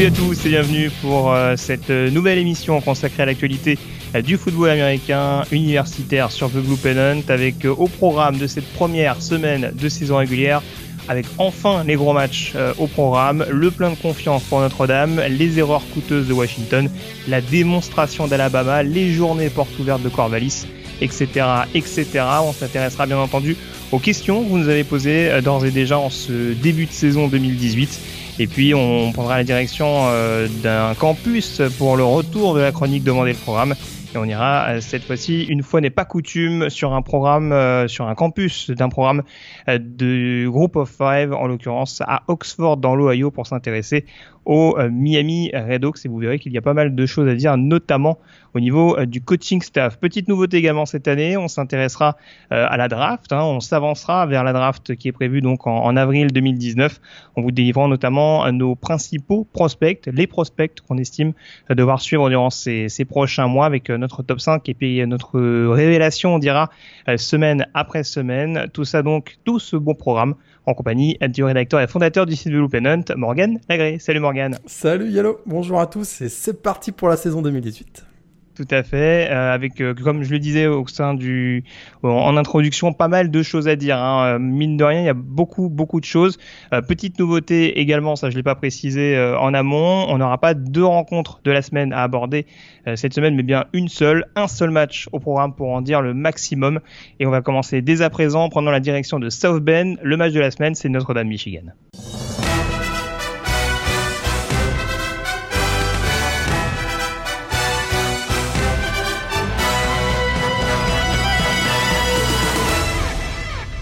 Salut à tous et bienvenue pour euh, cette euh, nouvelle émission consacrée à l'actualité euh, du football américain universitaire sur The Blue Pennant avec au programme de cette première semaine de saison régulière avec enfin les gros matchs au programme, le plein de confiance pour Notre-Dame, les erreurs coûteuses de Washington, la démonstration d'Alabama, les journées portes ouvertes de Corvallis, etc. etc. On s'intéressera bien entendu aux questions que vous nous avez posées d'ores et déjà en ce début de saison 2018. Et puis on prendra la direction euh, d'un campus pour le retour de la chronique demandée le programme. Et on ira euh, cette fois-ci, une fois n'est pas coutume, sur un programme, euh, sur un campus d'un programme de Group of Five, en l'occurrence à Oxford dans l'Ohio, pour s'intéresser au euh, Miami Redhawks. Et vous verrez qu'il y a pas mal de choses à dire, notamment au niveau euh, du coaching staff. Petite nouveauté également cette année, on s'intéressera euh, à la draft. hein. on s'avancera vers la draft qui est prévue donc en, avril 2019, en vous délivrant notamment nos principaux prospects, les prospects qu'on estime devoir suivre durant ces, ces prochains mois avec notre top 5 et puis notre révélation, on dira, semaine après semaine. Tout ça donc, tout ce bon programme en compagnie du rédacteur et fondateur du site de Loop Hunt, Morgan Lagré. Salut Morgan. Salut Yellow, bonjour à tous et c'est parti pour la saison 2018. Tout à fait, euh, avec euh, comme je le disais au sein du en introduction, pas mal de choses à dire. Hein. Euh, Mine de rien, il y a beaucoup beaucoup de choses. Euh, petite nouveauté également, ça je l'ai pas précisé euh, en amont, on n'aura pas deux rencontres de la semaine à aborder euh, cette semaine, mais bien une seule, un seul match au programme pour en dire le maximum. Et on va commencer dès à présent, en prenant la direction de South Bend. Le match de la semaine, c'est Notre-Dame Michigan.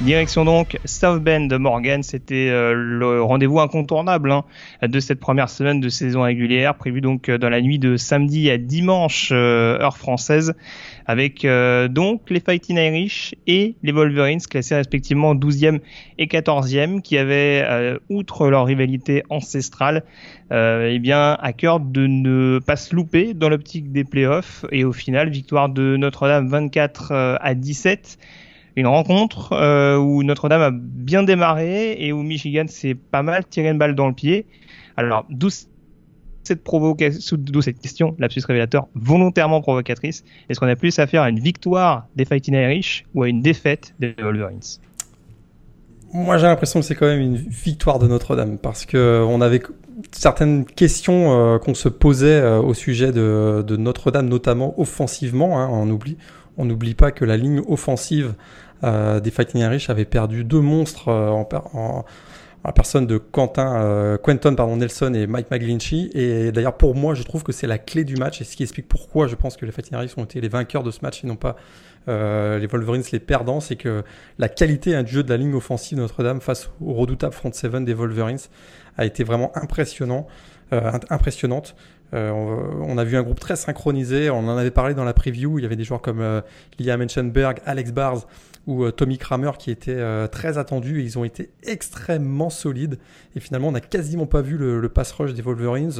Direction donc South Bend Morgan, c'était euh, le rendez-vous incontournable hein, de cette première semaine de saison régulière, prévu donc euh, dans la nuit de samedi à dimanche euh, heure française, avec euh, donc les Fighting Irish et les Wolverines classés respectivement 12e et 14e, qui avaient, outre leur rivalité ancestrale, eh bien à cœur de ne pas se louper dans l'optique des playoffs, et au final victoire de Notre-Dame 24 euh, à 17 une rencontre euh, où Notre-Dame a bien démarré et où Michigan s'est pas mal tiré une balle dans le pied. Alors, d'où cette provocation, cette question, lapsus révélateur, volontairement provocatrice. Est-ce qu'on a plus affaire à une victoire des Fighting Irish ou à une défaite des Wolverines? Moi j'ai l'impression que c'est quand même une victoire de Notre-Dame parce que on avait certaines questions euh, qu'on se posait euh, au sujet de, de Notre-Dame, notamment offensivement. Hein, on oublie, on n'oublie pas que la ligne offensive euh, des Fighting Irish avait perdu deux monstres euh, en, personne de Quentin, euh, Quentin pardon, Nelson et Mike McGlinchey. Et d'ailleurs, pour moi, je trouve que c'est la clé du match et ce qui explique pourquoi je pense que les Fighting Irish ont été les vainqueurs de ce match et non pas les Wolverines les perdants. C'est que la qualité hein, du jeu de la ligne offensive de Notre-Dame face au redoutable front seven des Wolverines a été vraiment impressionnante. Euh, on, a vu un groupe très synchronisé. On en avait parlé dans la preview. Il y avait des joueurs comme euh, Liam Enchenberg, Alex Bars ou euh, Tommy Kramer qui étaient euh, très attendus et ils ont été extrêmement solides. Et finalement, on n'a quasiment pas vu le, pass rush des Wolverines.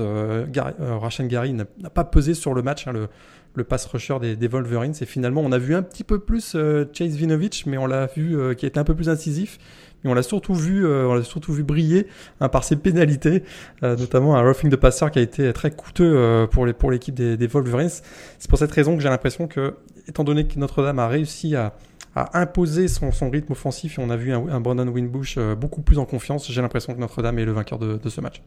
Gary- Rashan Gary n'a pas pesé sur le match, hein, le, pass rusher des, des Wolverines. Et finalement, on a vu un petit peu plus Chase Vinovich, mais on l'a vu qui était un peu plus incisif. Mais on l'a surtout vu, euh, on l'a surtout vu briller hein, par ses pénalités, euh, notamment un roughing de passeur qui a été très coûteux euh, pour l'équipe des, Wolverines. C'est pour cette raison que j'ai l'impression que, étant donné que Notre-Dame a réussi à, imposer son, rythme offensif et on a vu un, Brandon Winbush beaucoup plus en confiance, j'ai l'impression que Notre-Dame est le vainqueur de, ce match.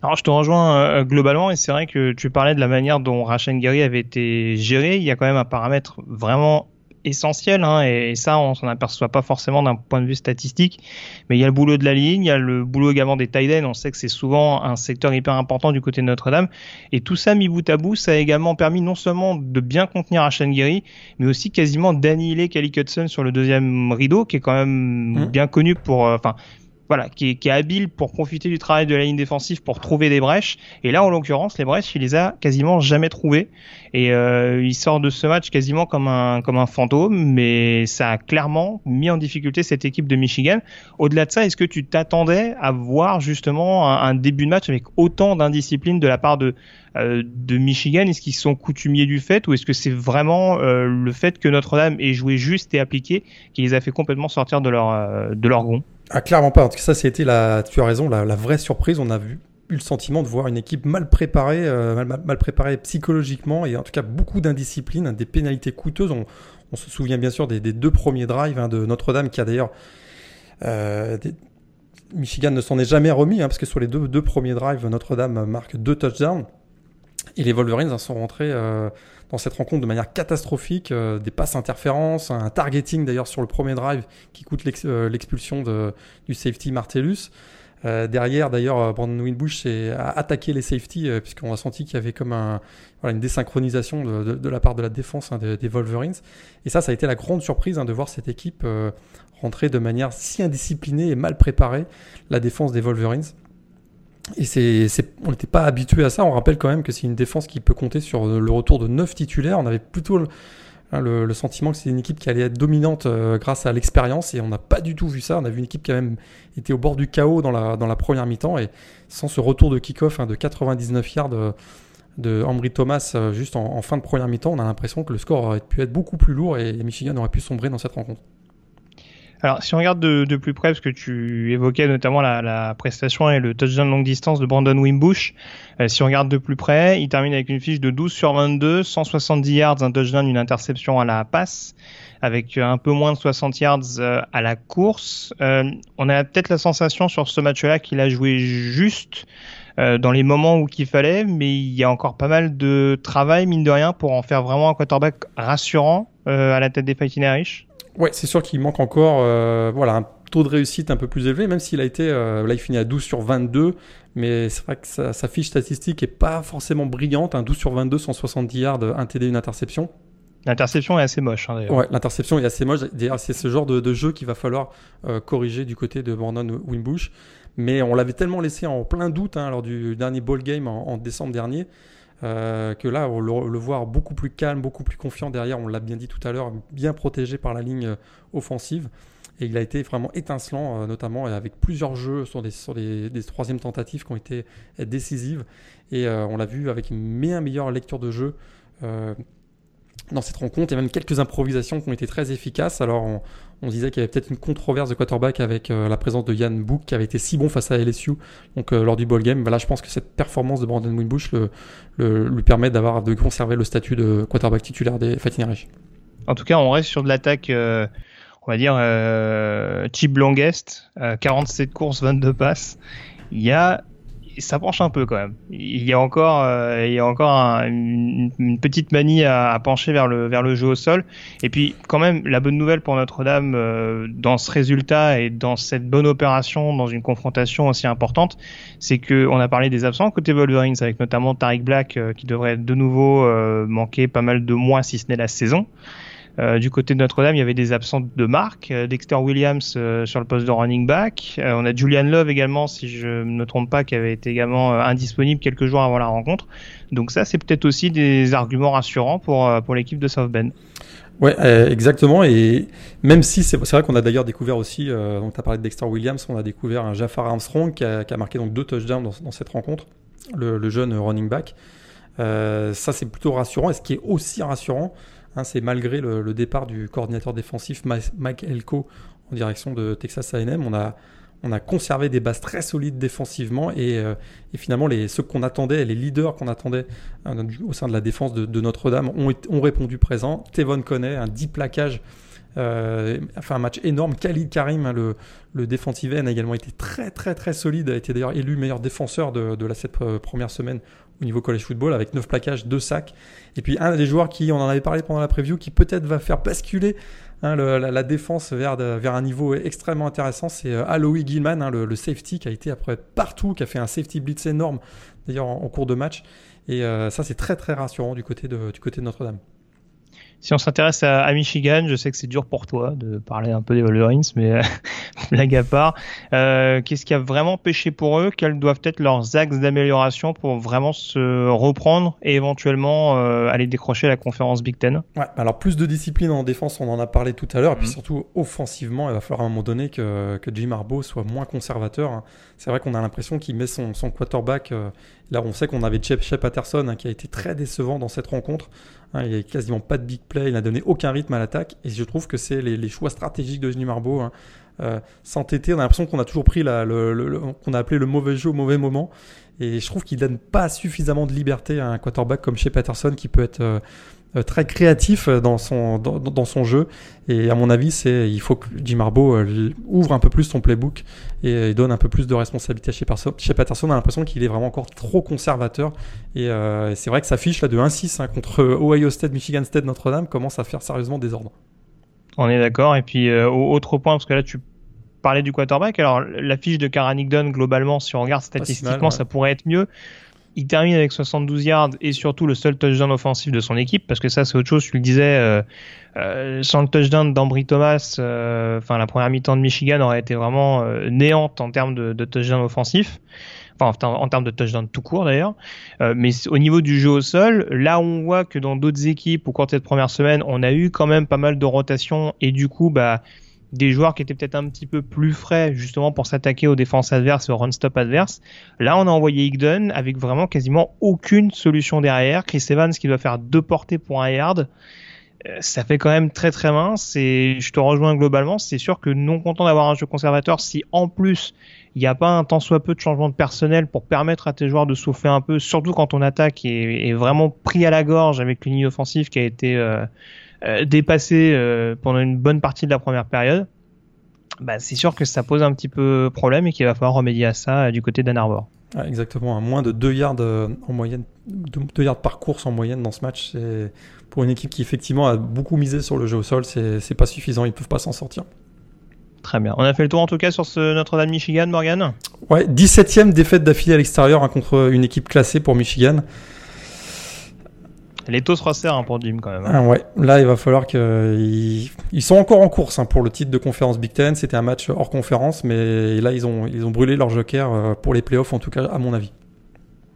Alors je te rejoins globalement et c'est vrai que tu parlais de la manière dont Rashan Gary avait été géré. Il y a quand même un paramètre vraiment essentiel, hein, et, ça, on s'en aperçoit pas forcément d'un point de vue statistique. Mais il y a le boulot de la ligne, il y a le boulot également des tight On sait que c'est souvent un secteur hyper important du côté de Notre-Dame. Et tout ça mis bout à bout, ça a également permis non seulement de bien contenir Ashan Giri, mais aussi quasiment d'annihiler Kelly Hudson sur le deuxième rideau, qui est quand même mmh. bien connu pour, euh, enfin, voilà, qui est, habile pour profiter du travail de la ligne défensive pour trouver des brèches. Et là, en l'occurrence, les brèches, il les a quasiment jamais trouvées. Et euh, il sort de ce match quasiment comme un comme un fantôme, mais ça a clairement mis en difficulté cette équipe de Michigan. Au-delà de ça, est-ce que tu t'attendais à voir justement un, début de match avec autant d'indiscipline de la part de euh, de Michigan? Est-ce qu'ils sont coutumiers du fait, ou est-ce que c'est vraiment euh, le fait que Notre-Dame ait joué juste et appliqué qui les a fait complètement sortir de leur de leur gond? Ah, clairement pas. En tout cas, ça, c'était la, tu as raison, la, vraie surprise. On a vu, eu le sentiment de voir une équipe mal préparée, euh, mal, préparée psychologiquement et en tout cas beaucoup d'indiscipline, des pénalités coûteuses. On, se souvient bien sûr des, deux premiers drives hein, de Notre-Dame qui a d'ailleurs. Euh, Michigan ne s'en est jamais remis hein, parce que sur les deux, deux premiers drives, Notre-Dame marque deux touchdowns et les Wolverines sont rentrés. Euh, dans cette rencontre de manière catastrophique, euh, des passes interférences, un targeting d'ailleurs sur le premier drive qui coûte euh, l'expulsion du safety Martellus. Euh, derrière, d'ailleurs, Brandon Winbush s'est attaqué les safety puisqu'on a senti qu'il y avait comme une désynchronisation de, de, la part de la défense hein, des, Wolverines. Et ça, ça a été la grande surprise hein, de voir cette équipe rentrer de manière si indisciplinée et mal préparée la défense des Wolverines. Et c'est, on n'était pas habitué à ça. On rappelle quand même que c'est une défense qui peut compter sur le retour de 9 titulaires. On avait plutôt le, hein, sentiment que c'est une équipe qui allait être dominante euh, grâce à l'expérience et on n'a pas du tout vu ça. On a vu une équipe qui a même été au bord du chaos dans la, première mi-temps et sans ce retour de kick-off hein, de 99 yards de, de Ambry Thomas euh, juste en, en, fin de première mi-temps, on a l'impression que le score aurait pu être beaucoup plus lourd et Michigan aurait pu sombrer dans cette rencontre. Alors, si on regarde de, de, plus près, parce que tu évoquais notamment la, la prestation et le touchdown longue distance de Brandon Wimbush, euh, si on regarde de plus près, il termine avec une fiche de 12 sur 22, 170 yards, un touchdown, une interception à la passe, avec un peu moins de 60 yards euh, à la course. Euh, on a peut-être la sensation sur ce match-là qu'il a joué juste dans les moments où qu'il fallait, mais il y a encore pas mal de travail, mine de rien, pour en faire vraiment un quarterback rassurant à la tête des Fighting Irish. Ouais, c'est sûr qu'il manque encore euh, voilà, un taux de réussite un peu plus élevé, même s'il a été, euh, là il finit à 12 sur 22, mais c'est vrai que sa, fiche statistique est pas forcément brillante, un 12 sur 22, 170 yards, un TD, une interception. L'interception est assez moche. Hein, ouais, l'interception est assez moche. D'ailleurs, c'est ce genre de, jeu qu'il va falloir euh, corriger du côté de Brandon Wimbush. Mais on l'avait tellement laissé en plein doute hein, lors du dernier ball game en décembre dernier. Euh, que là, on le, voir beaucoup plus calme, beaucoup plus confiant derrière, on l'a bien dit tout à l'heure, bien protégé par la ligne euh, offensive. Et il a été vraiment étincelant, euh, notamment avec plusieurs jeux sur des, sur des, troisièmes tentatives qui ont été décisives. Et on l'a vu avec une meilleure lecture de jeu dans cette rencontre. Il y a même quelques improvisations qui ont été très efficaces. Alors, on, on disait qu'il y avait peut-être une controverse de quarterback avec euh, la présence de Yann Book qui avait été si bon face à LSU donc euh, lors du ball game. là, je pense que cette performance de Brandon Winbush le, lui permet d'avoir de conserver le statut de quarterback titulaire des Fighting Irish. En tout cas, on reste sur de l'attaque, euh, on va dire cheap longest, 47 courses, 22 passes. Il y a ça penche un peu quand même. Il y a encore, euh, il y a encore une, petite manie à, pencher vers le, vers le jeu au sol. Et puis quand même, la bonne nouvelle pour Notre-Dame euh, dans ce résultat et dans cette bonne opération, dans une confrontation aussi importante, c'est que on a parlé des absents côté Wolverines, avec notamment Tariq Black euh, qui devrait de nouveau manquer pas mal de mois si ce n'est la saison. Euh, du côté de Notre-Dame, il y avait des absents de marque. Euh, Dexter Williams euh, sur le poste de running back. on a Julian Love également, si je ne me trompe pas, qui avait été également indisponible quelques jours avant la rencontre. Donc ça, c'est peut-être aussi des arguments rassurants pour, pour l'équipe de South Bend. Ouais, exactement. Et même si c'est vrai qu'on a d'ailleurs découvert aussi, donc tu as parlé de Dexter Williams, on a découvert un Jafar Armstrong qui a, marqué donc deux touchdowns dans, dans cette rencontre, le, jeune running back. ça, c'est plutôt rassurant. Et ce qui est aussi rassurant, Hein, c'est malgré le, départ du coordinateur défensif Mike Elko en direction de Texas A&M. On a, on a conservé des bases très solides défensivement et, euh, finalement ceux qu'on attendait, les leaders qu'on attendait hein, au sein de la défense de, Notre-Dame ont, ont, répondu présent. Tevon connaît un 10 plaquages Euh, enfin, un match énorme. Khalid Karim, hein, le, le a également été très, très, très solide. A été d'ailleurs élu meilleur défenseur de, de la, cette euh, première semaine au niveau college football avec 9 plaquages, 2 sacs. Et puis, un des joueurs qui, on en avait parlé pendant la preview, qui peut-être va faire basculer hein, la, défense vers, un niveau extrêmement intéressant, c'est euh, Aloy Gilman, hein, le, safety qui a été après partout, qui a fait un safety blitz énorme d'ailleurs en, cours de match. Et euh, ça, c'est très, très rassurant du côté de Notre-Dame. Si on s'intéresse à, à, Michigan, je sais que c'est dur pour toi de parler un peu des Wolverines, mais euh, blague à part, euh, qu'est-ce qui a vraiment pêché pour eux? Quels doivent être leurs axes d'amélioration pour vraiment se reprendre et éventuellement euh, aller décrocher la conférence Big Ten? Ouais, alors plus de discipline en défense, on en a parlé tout à l'heure, mmh. et puis surtout offensivement, il va falloir à un moment donné que, que Jim Harbaugh soit moins conservateur. Hein. C'est vrai qu'on a l'impression qu'il met son, son quarterback. Euh, là, on sait qu'on avait Shep, Shep Patterson hein, qui a été très décevant dans cette rencontre. Hein, il n'y a quasiment pas de big play, il n'a donné aucun rythme à l'attaque. Et je trouve que c'est les, choix stratégiques de Jimmy Marbeau. Hein. Euh, S'entêter, on a l'impression qu'on a toujours pris le, qu'on a appelé le mauvais jeu au mauvais moment. Et je trouve qu'il donne pas suffisamment de liberté à un quarterback comme chez Patterson qui peut être euh, très créatif dans son, dans, dans, son jeu. Et à mon avis, c'est il faut que Jim Harbaugh euh, ouvre un peu plus son playbook et, et, donne un peu plus de responsabilité chez, chez Patterson. On a l'impression qu'il est vraiment encore trop conservateur. Et, euh, et c'est vrai que sa fiche là de 1-6 hein, contre Ohio State, Michigan State, Notre-Dame commence à faire sérieusement désordre. On est d'accord. Et puis euh, autre point, parce que là tu parlais du quarterback. Alors la fiche de Karanigdon globalement, si on regarde statistiquement, mal, ouais. ça pourrait être mieux il termine avec 72 yards et surtout le seul touchdown offensif de son équipe parce que ça c'est autre chose. Tu le disais, euh, euh, sans le touchdown d'Ambry Thomas, euh, enfin la première mi-temps de Michigan aurait été vraiment euh, néante en termes de, de touchdown offensif. Enfin, en, termes de touchdown tout court d'ailleurs. Euh, mais au niveau du jeu au sol, là on voit que dans d'autres équipes au cours de cette première semaine, on a eu quand même pas mal de rotation et du coup, bah des joueurs qui étaient peut-être un petit peu plus frais justement pour s'attaquer aux défenses adverses et au run-stop adverse. Là, on a envoyé Higdon avec vraiment quasiment aucune solution derrière. Chris Evans qui doit faire deux portées pour un yard. Ça fait quand même très très mince et je te rejoins globalement. C'est sûr que non content d'avoir un jeu conservateur, si en plus il n'y a pas un tant soit peu de changement de personnel pour permettre à tes joueurs de souffler un peu, surtout quand ton attaque est, est vraiment pris à la gorge avec une ligne offensive qui a été euh, euh, dépassé euh, pendant une bonne partie de la première période, bah, c'est sûr que ça pose un petit peu problème et qu'il va falloir remédier à ça euh, du côté d'Ann Arbor. Ah, exactement, à moins de 2 yards en moyenne, 2 yards par course en moyenne dans ce match, pour une équipe qui effectivement a beaucoup misé sur le jeu au sol, c'est pas suffisant, ils peuvent pas s'en sortir. Très bien. On a fait le tour en tout cas sur ce Notre-Dame Michigan, Morgan? Ouais, 17ème défaite d'affilée à l'extérieur hein, contre une équipe classée pour Michigan. Les taux resserrent hein, pour Jim quand même. Hein. Ah ouais, là il va falloir qu'ils ils sont encore en course hein, pour le titre de conférence Big Ten. C'était un match hors conférence, mais là ils ont ils ont brûlé leur joker euh, pour les playoffs en tout cas à mon avis.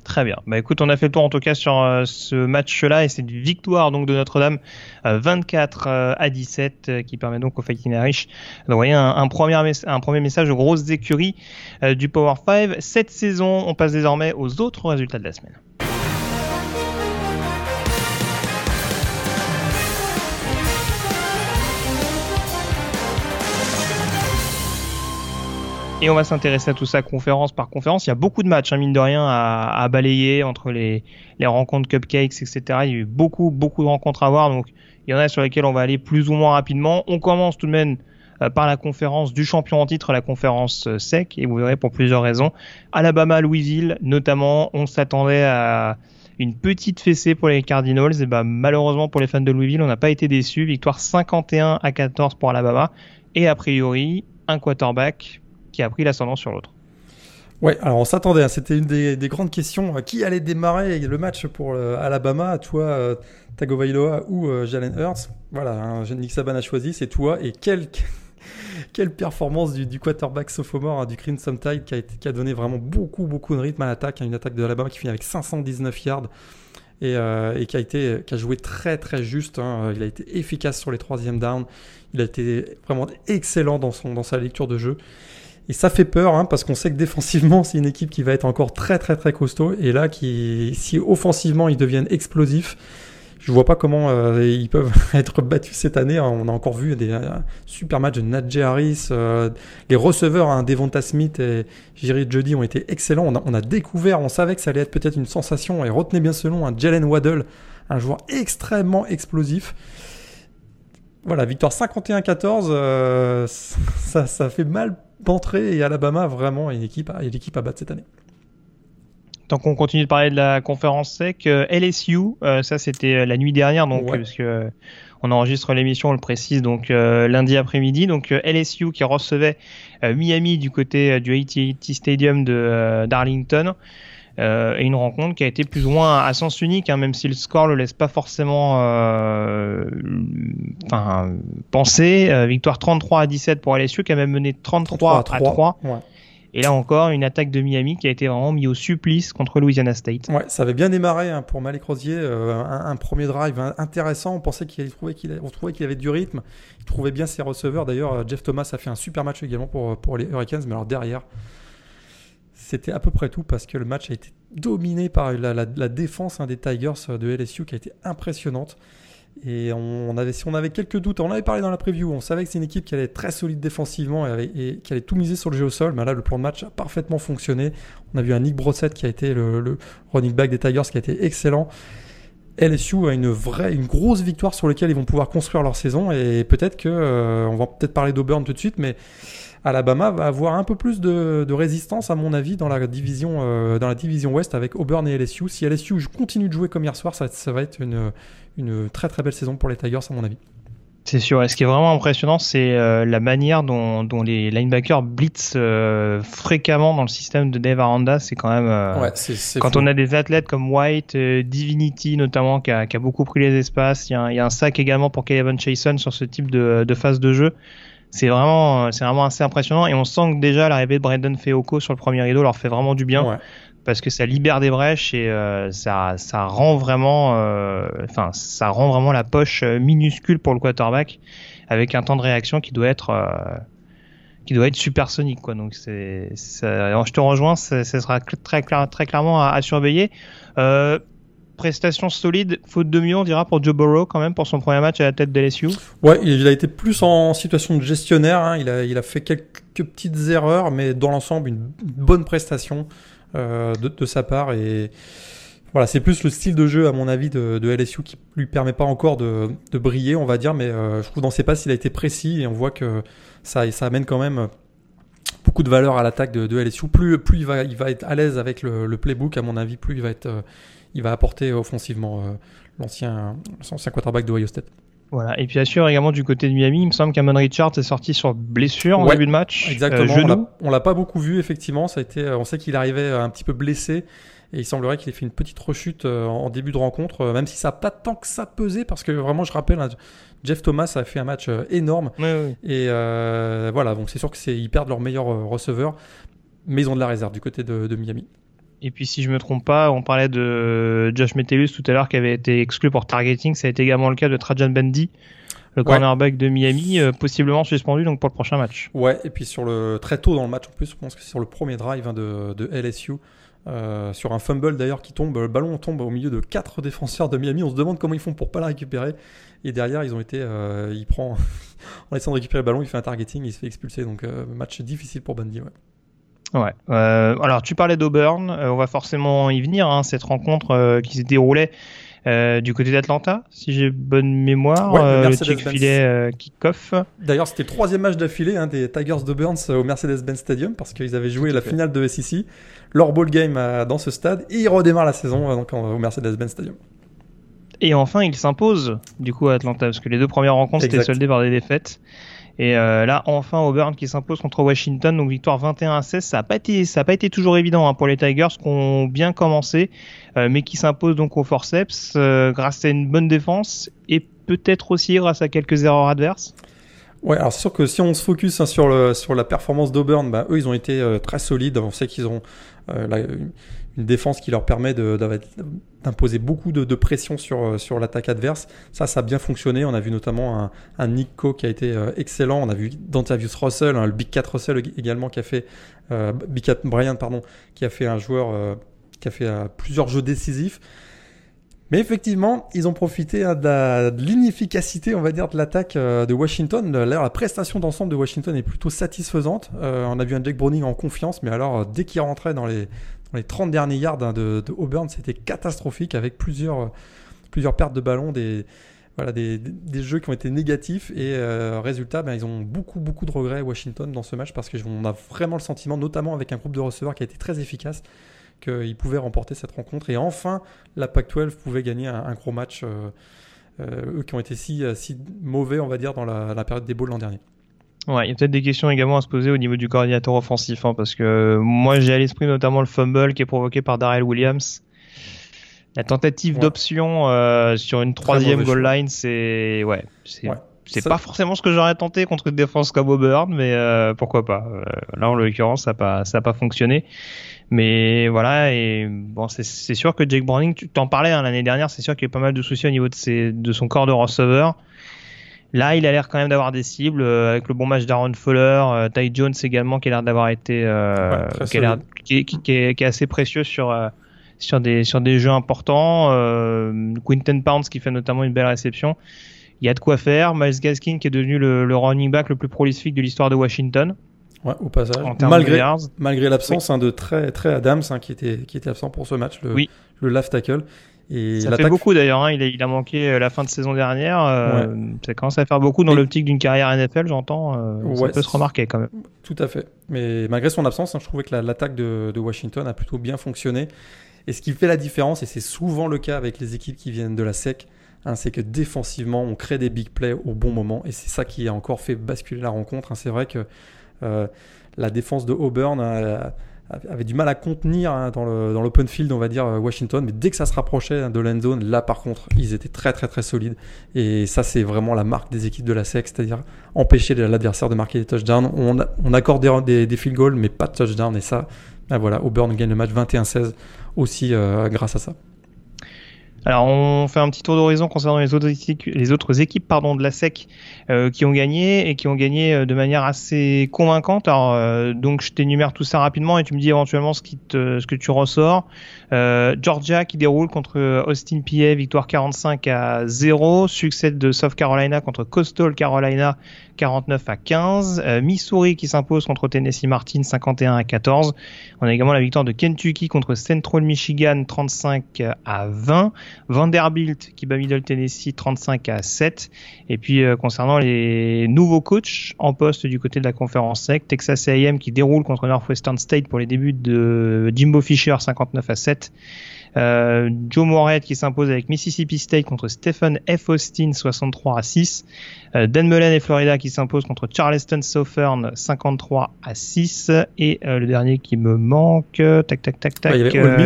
Très bien. Bah écoute, on a fait le tour en tout cas sur euh, ce match-là et c'est une victoire donc de Notre-Dame euh, 24 euh, à 17 euh, qui permet donc au Fighting Irish d'envoyer un, un, premier un premier message aux grosses écuries du Power 5. Cette saison, on passe désormais aux autres résultats de la semaine. Et on va s'intéresser à tout ça conférence par conférence. Il y a beaucoup de matchs, hein, mine de rien, à, balayer entre les, rencontres cupcakes, etc. Il y a eu beaucoup, beaucoup de rencontres à voir. Donc, il y en a sur lesquelles on va aller plus ou moins rapidement. On commence tout de même euh, par la conférence du champion en titre, la conférence euh, SEC, et vous verrez pour plusieurs raisons. Alabama, Louisville, notamment, on s'attendait à une petite fessée pour les Cardinals. Et ben, malheureusement pour les fans de Louisville, on n'a pas été déçus. Victoire 51 à 14 pour Alabama. Et a priori, un quarterback qui a pris l'ascendant sur l'autre. Ouais, alors on s'attendait, hein, c'était une des, des, grandes questions. Qui allait démarrer le match pour euh, Alabama? Toi, euh, Tagovailoa ou euh, Jalen Hurts? Voilà, hein, Nick Saban a choisi, c'est toi. Et quelle, quelle performance du, quarterback sophomore hein, du Crimson Tide qui a, donné vraiment beaucoup, beaucoup de rythme à l'attaque. Hein, une attaque de Alabama qui finit avec 519 yards. Et, euh, qui a été qui a joué très très juste. Il a été efficace sur les troisièmes downs. Il a été vraiment excellent dans son dans sa lecture de jeu. Et ça fait peur hein, parce qu'on sait que défensivement, c'est une équipe qui va être encore très très très costaud. Et là, qui, si offensivement ils deviennent explosifs, je vois pas comment euh, ils peuvent être battus cette année. On a encore vu des euh, super matchs de Najee Harris. Euh, les receveurs, hein, Devonta Smith et Jerry Jody ont été excellents. On a, découvert, on savait que ça allait être peut-être une sensation. Et retenez bien ce nom, un Jalen Waddle, un joueur extrêmement explosif Voilà, victoire 51-14, ça, ça fait mal d'entrer et Alabama vraiment une équipe, une équipe à battre cette année. Tant qu'on continue de parler de la conférence sec, LSU, ça c'était la nuit dernière, donc parce que on enregistre l'émission, on le précise, donc lundi après-midi. Donc LSU qui recevait Miami du côté du AT&T Stadium de d'Arlington. Euh, et une rencontre qui a été plus ou moins à sens unique, hein, même si le score le laisse pas forcément euh, enfin, penser. Euh, victoire 33 à 17 pour LSU qui a même mené 33, à 3. Et là encore, une attaque de Miami qui a été vraiment mis au supplice contre Louisiana State. Ouais, ça avait bien démarré hein, pour Malik Rosier. un, premier drive intéressant. On pensait qu'il trouvait qu'il qu'il avait du rythme. Il trouvait bien ses receveurs. D'ailleurs, Jeff Thomas a fait un super match également pour, pour les Hurricanes. Mais alors derrière, c'était à peu près tout parce que le match a été dominé par la, défense hein, des Tigers de LSU qui a été impressionnante. Et on avait, si on avait quelques doutes, on avait parlé dans la preview, on savait que c'est une équipe qui allait être très solide défensivement et, qui allait tout miser sur le jeu au sol. Mais là, le plan de match a parfaitement fonctionné. On a vu un Nick Brossett qui a été le, running back des Tigers qui a été excellent. LSU a une vraie, une grosse victoire sur laquelle ils vont pouvoir construire leur saison et peut-être que, euh, on va peut-être parler d'Auburn tout de suite, mais Alabama va avoir un peu plus de, résistance, à mon avis, dans la division, euh, dans la division Ouest avec Auburn et LSU. Si LSU continue de jouer comme hier soir, ça, va être une, une, très très belle saison pour les Tigers, à mon avis. C'est sûr. Et ce qui est vraiment impressionnant, c'est euh, la manière dont, dont, les linebackers blitz euh, fréquemment dans le système de Dave Aranda. C'est quand même. Ouais, quand on a des athlètes comme White, Divinity notamment, qui a, qui a, beaucoup pris les espaces. Il y, a un, il y a un sac également pour Kevin Chason sur ce type de, de phase de jeu c'est vraiment, c'est vraiment assez impressionnant et on sent que déjà l'arrivée de Brandon Feoko sur le premier rideau leur fait vraiment du bien. Parce que ça libère des brèches et euh, ça, rend vraiment, euh, ça rend vraiment la poche euh, minuscule pour le quarterback avec un temps de réaction qui doit être, qui doit être supersonique, quoi. Donc je te rejoins, ce sera très, clairement à, surveiller. Prestation solide, faute de mieux, on dira pour Joe Burrow quand même pour son premier match à la tête de LSU. Ouais, il a été plus en situation de gestionnaire. Hein. Il, a, il a fait quelques petites erreurs, mais dans l'ensemble, une bonne prestation euh, de, sa part. Et voilà, c'est plus le style de jeu, à mon avis, de, LSU qui lui permet pas encore de, briller, on va dire. Mais euh, je trouve dans ses passes, il a été précis et on voit que ça, ça amène quand même beaucoup de valeur à l'attaque de, LSU. Plus, il, va, il va être à l'aise avec le, playbook, à mon avis, plus il va euh, apporter offensivement euh, l'ancien, l'ancien quarterback de Ohio State. Voilà. Et puis bien sûr également du côté de Miami, il me semble qu'Amon Richards est sorti sur blessure en début de match. Exactement. Euh, on l'a pas beaucoup vu effectivement. Ça a été, on sait qu'il arrivait un petit peu blessé et il semblerait qu'il ait fait une petite rechute euh, en début de rencontre, même si ça n'a pas tant que ça pesé parce que vraiment je rappelle, hein, Jeff Thomas a fait un match énorme et voilà. Donc c'est sûr que c'est ils perdent leur meilleur receveur, mais ils ont de la réserve du côté de Miami. Et puis si je me trompe pas, on parlait de Josh Metellus tout à l'heure qui avait été exclu pour targeting. Ça a été également le cas de Trajan Bendy, le cornerback de Miami, euh, possiblement suspendu donc pour le prochain match. Ouais, et puis sur le très tôt dans le match en plus, je pense que c'est sur le premier drive hein, de, de, LSU. Euh, sur un fumble d'ailleurs qui tombe, le ballon tombe au milieu de quatre défenseurs de Miami. On se demande comment ils font pour pas la récupérer. Et derrière, ils ont été, euh, il prend, en essayant de récupérer le ballon, il fait un targeting, il se fait expulser. Donc match difficile pour Bundy. Ouais. Ouais. Euh, alors tu parlais d'Auburn, euh, on va forcément y venir. Hein, cette rencontre euh, qui s'est déroulée euh, du côté d'Atlanta, si j'ai bonne mémoire, ouais, le, filet kick-off. D'ailleurs, c'était le troisième match d'affilée hein, des Tigers d'Auburn au Mercedes-Benz Stadium parce qu'ils avaient joué la finale de SEC, leur ball game dans ce stade, et ils redémarrent la saison donc, au Mercedes-Benz Stadium. Et enfin, ils s'imposent du coup à Atlanta parce que les deux premières rencontres étaient soldées par des défaites. Et euh, là, enfin, Auburn qui s'impose contre Washington, donc victoire 21 à 16. Ça n'a pas été, pas été toujours évident hein, pour les Tigers qui ont bien commencé, euh, mais qui s'imposent donc au forceps euh, grâce à une bonne défense et peut-être aussi grâce à quelques erreurs adverses. Ouais, alors c'est sûr que si on se focus hein, sur, la performance d'Auburn, bah, eux ils ont été très solides. On sait qu'ils ont une défense qui leur permet d'imposer beaucoup de, pression sur, euh, sur l'attaque adverse. Ça, ça a bien fonctionné. On a vu notamment un, un Nico qui a été euh, excellent. On a vu Dantavius Russell, hein, le Big 4 Russell également qui a fait euh, Big 4 Bryant pardon, qui a fait un joueur qui a fait plusieurs jeux décisifs. Mais effectivement, ils ont profité hein, de l'inefficacité, on va dire, de l'attaque de Washington. D'ailleurs, la prestation d'ensemble de Washington est plutôt satisfaisante. on a vu un Jake Browning en confiance, mais alors dès qu'il rentrait dans les, les 30 derniers yards hein, de, Auburn, c'était catastrophique avec plusieurs, pertes de ballon, des, jeux qui ont été négatifs et euh, résultat, ben, ils ont beaucoup beaucoup de regrets Washington dans ce match parce qu'on a vraiment le sentiment, notamment avec un groupe de receveurs qui a été très efficace, qu'ils pouvaient remporter cette rencontre et enfin la Pac-12 pouvait gagner un, gros match, euh, euh, eux qui ont été si, mauvais, on va dire, dans la, la période des bowls l'an dernier. Ouais, il y a peut-être des questions également à se poser au niveau du coordinateur offensif, hein, parce que moi j'ai à l'esprit notamment le fumble qui est provoqué par Darrell Williams. La tentative d'option euh, sur une troisième goal line, c'est ouais, c'est pas forcément ce que j'aurais tenté contre une défense comme Auburn, mais euh, pourquoi pas. Euh, là, en l'occurrence, ça n'a pas ça a pas fonctionné. Mais voilà, et bon, c'est sûr que Jake Browning, tu t'en parlais hein, l'année dernière, c'est sûr qu'il y a pas mal de soucis au niveau de, ses, de son corps de receveur. Là, il a l'air quand même d'avoir des cibles avec le bon match d'Aaron Fuller, Ty Jones également qui a l'air d'avoir été, qui, qui, qui, qui, est, assez précieux sur sur des sur des jeux importants. Euh, Quinton Pounds qui fait notamment une belle réception. Il y a de quoi faire. Miles Gaskin qui est devenu le, running back le plus prolifique de l'histoire de Washington. Ouais, au passage. Malgré, malgré l'absence hein, de très très Adams hein, qui était qui était absent pour ce match, le, le left tackle. Et ça fait beaucoup d'ailleurs. Hein. Il, a, il, a, manqué euh, la fin de saison dernière. Euh, Ça commence à faire beaucoup dans l'optique d'une carrière NFL, j'entends. Euh, ça peut se remarquer quand même. Tout à fait. Mais malgré son absence, hein, je trouvais que l'attaque de, de, Washington a plutôt bien fonctionné. Et ce qui fait la différence, et c'est souvent le cas avec les équipes qui viennent de la SEC, hein, c'est que défensivement, on crée des big plays au bon moment. Et c'est ça qui a encore fait basculer la rencontre. C'est vrai que euh, la défense de Auburn avait du mal à contenir hein, dans l'open field, on va dire, euh, Washington. Mais dès que ça se rapprochait de l'end zone, là par contre, ils étaient très très très solides. Et ça, c'est vraiment la marque des équipes de la SEC, c'est-à-dire empêcher l'adversaire de marquer des touchdowns. On, on accorde des, des, field goals, mais pas de touchdowns. Et ça, ben voilà, Auburn gagne le match 21-16 aussi euh, grâce à ça. Alors on fait un petit tour d'horizon concernant les autres équipes, pardon, de la SEC euh, qui ont gagné et qui ont gagné euh, de manière assez convaincante. Alors euh, donc je t'énumère tout ça rapidement et tu me dis éventuellement ce, ce que tu ressors. Georgia qui déroule contre Austin PA, victoire 45 à 0. Succès de South Carolina contre Coastal Carolina 49 à 15. Missouri qui s'impose contre Tennessee Martin 51 à 14. On a également la victoire de Kentucky contre Central Michigan 35 à 20. Vanderbilt qui bat Middle Tennessee 35 à 7. Et puis concernant les nouveaux coachs en poste du côté de la conférence SEC. Texas A&M qui déroule contre Northwestern State pour les débuts de Jimbo Fisher 59 à 7. Euh, Joe Moorhead qui s'impose avec Mississippi State contre Stephen F. Austin 63 à 6. Euh, Dan Mullen et Florida qui s'imposent contre Charleston Southern 53 à 6. Et euh, le dernier qui me manque, tac tac tac tac,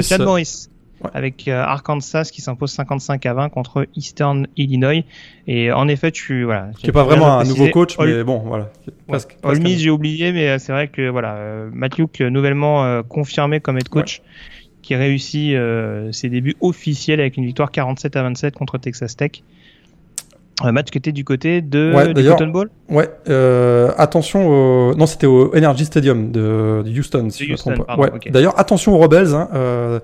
Chad Morris avec euh, Arkansas qui s'impose 55 à 20 contre Eastern Illinois. Et en effet, tu voilà. Qui pas vraiment un nouveau coach, mais bon, voilà. Presque, j'ai oublié, mais euh, c'est vrai que voilà, euh, Matt Luke nouvellement confirmé comme head coach. Qui réussit ses débuts officiels avec une victoire 47 à 27 contre Texas Tech. Un match qui était du côté de du Cotton Bowl? Ouais. attention, au... non, c'était au Energy Stadium de, Houston. Si Houston ouais. D'ailleurs, attention aux Rebels. Hein,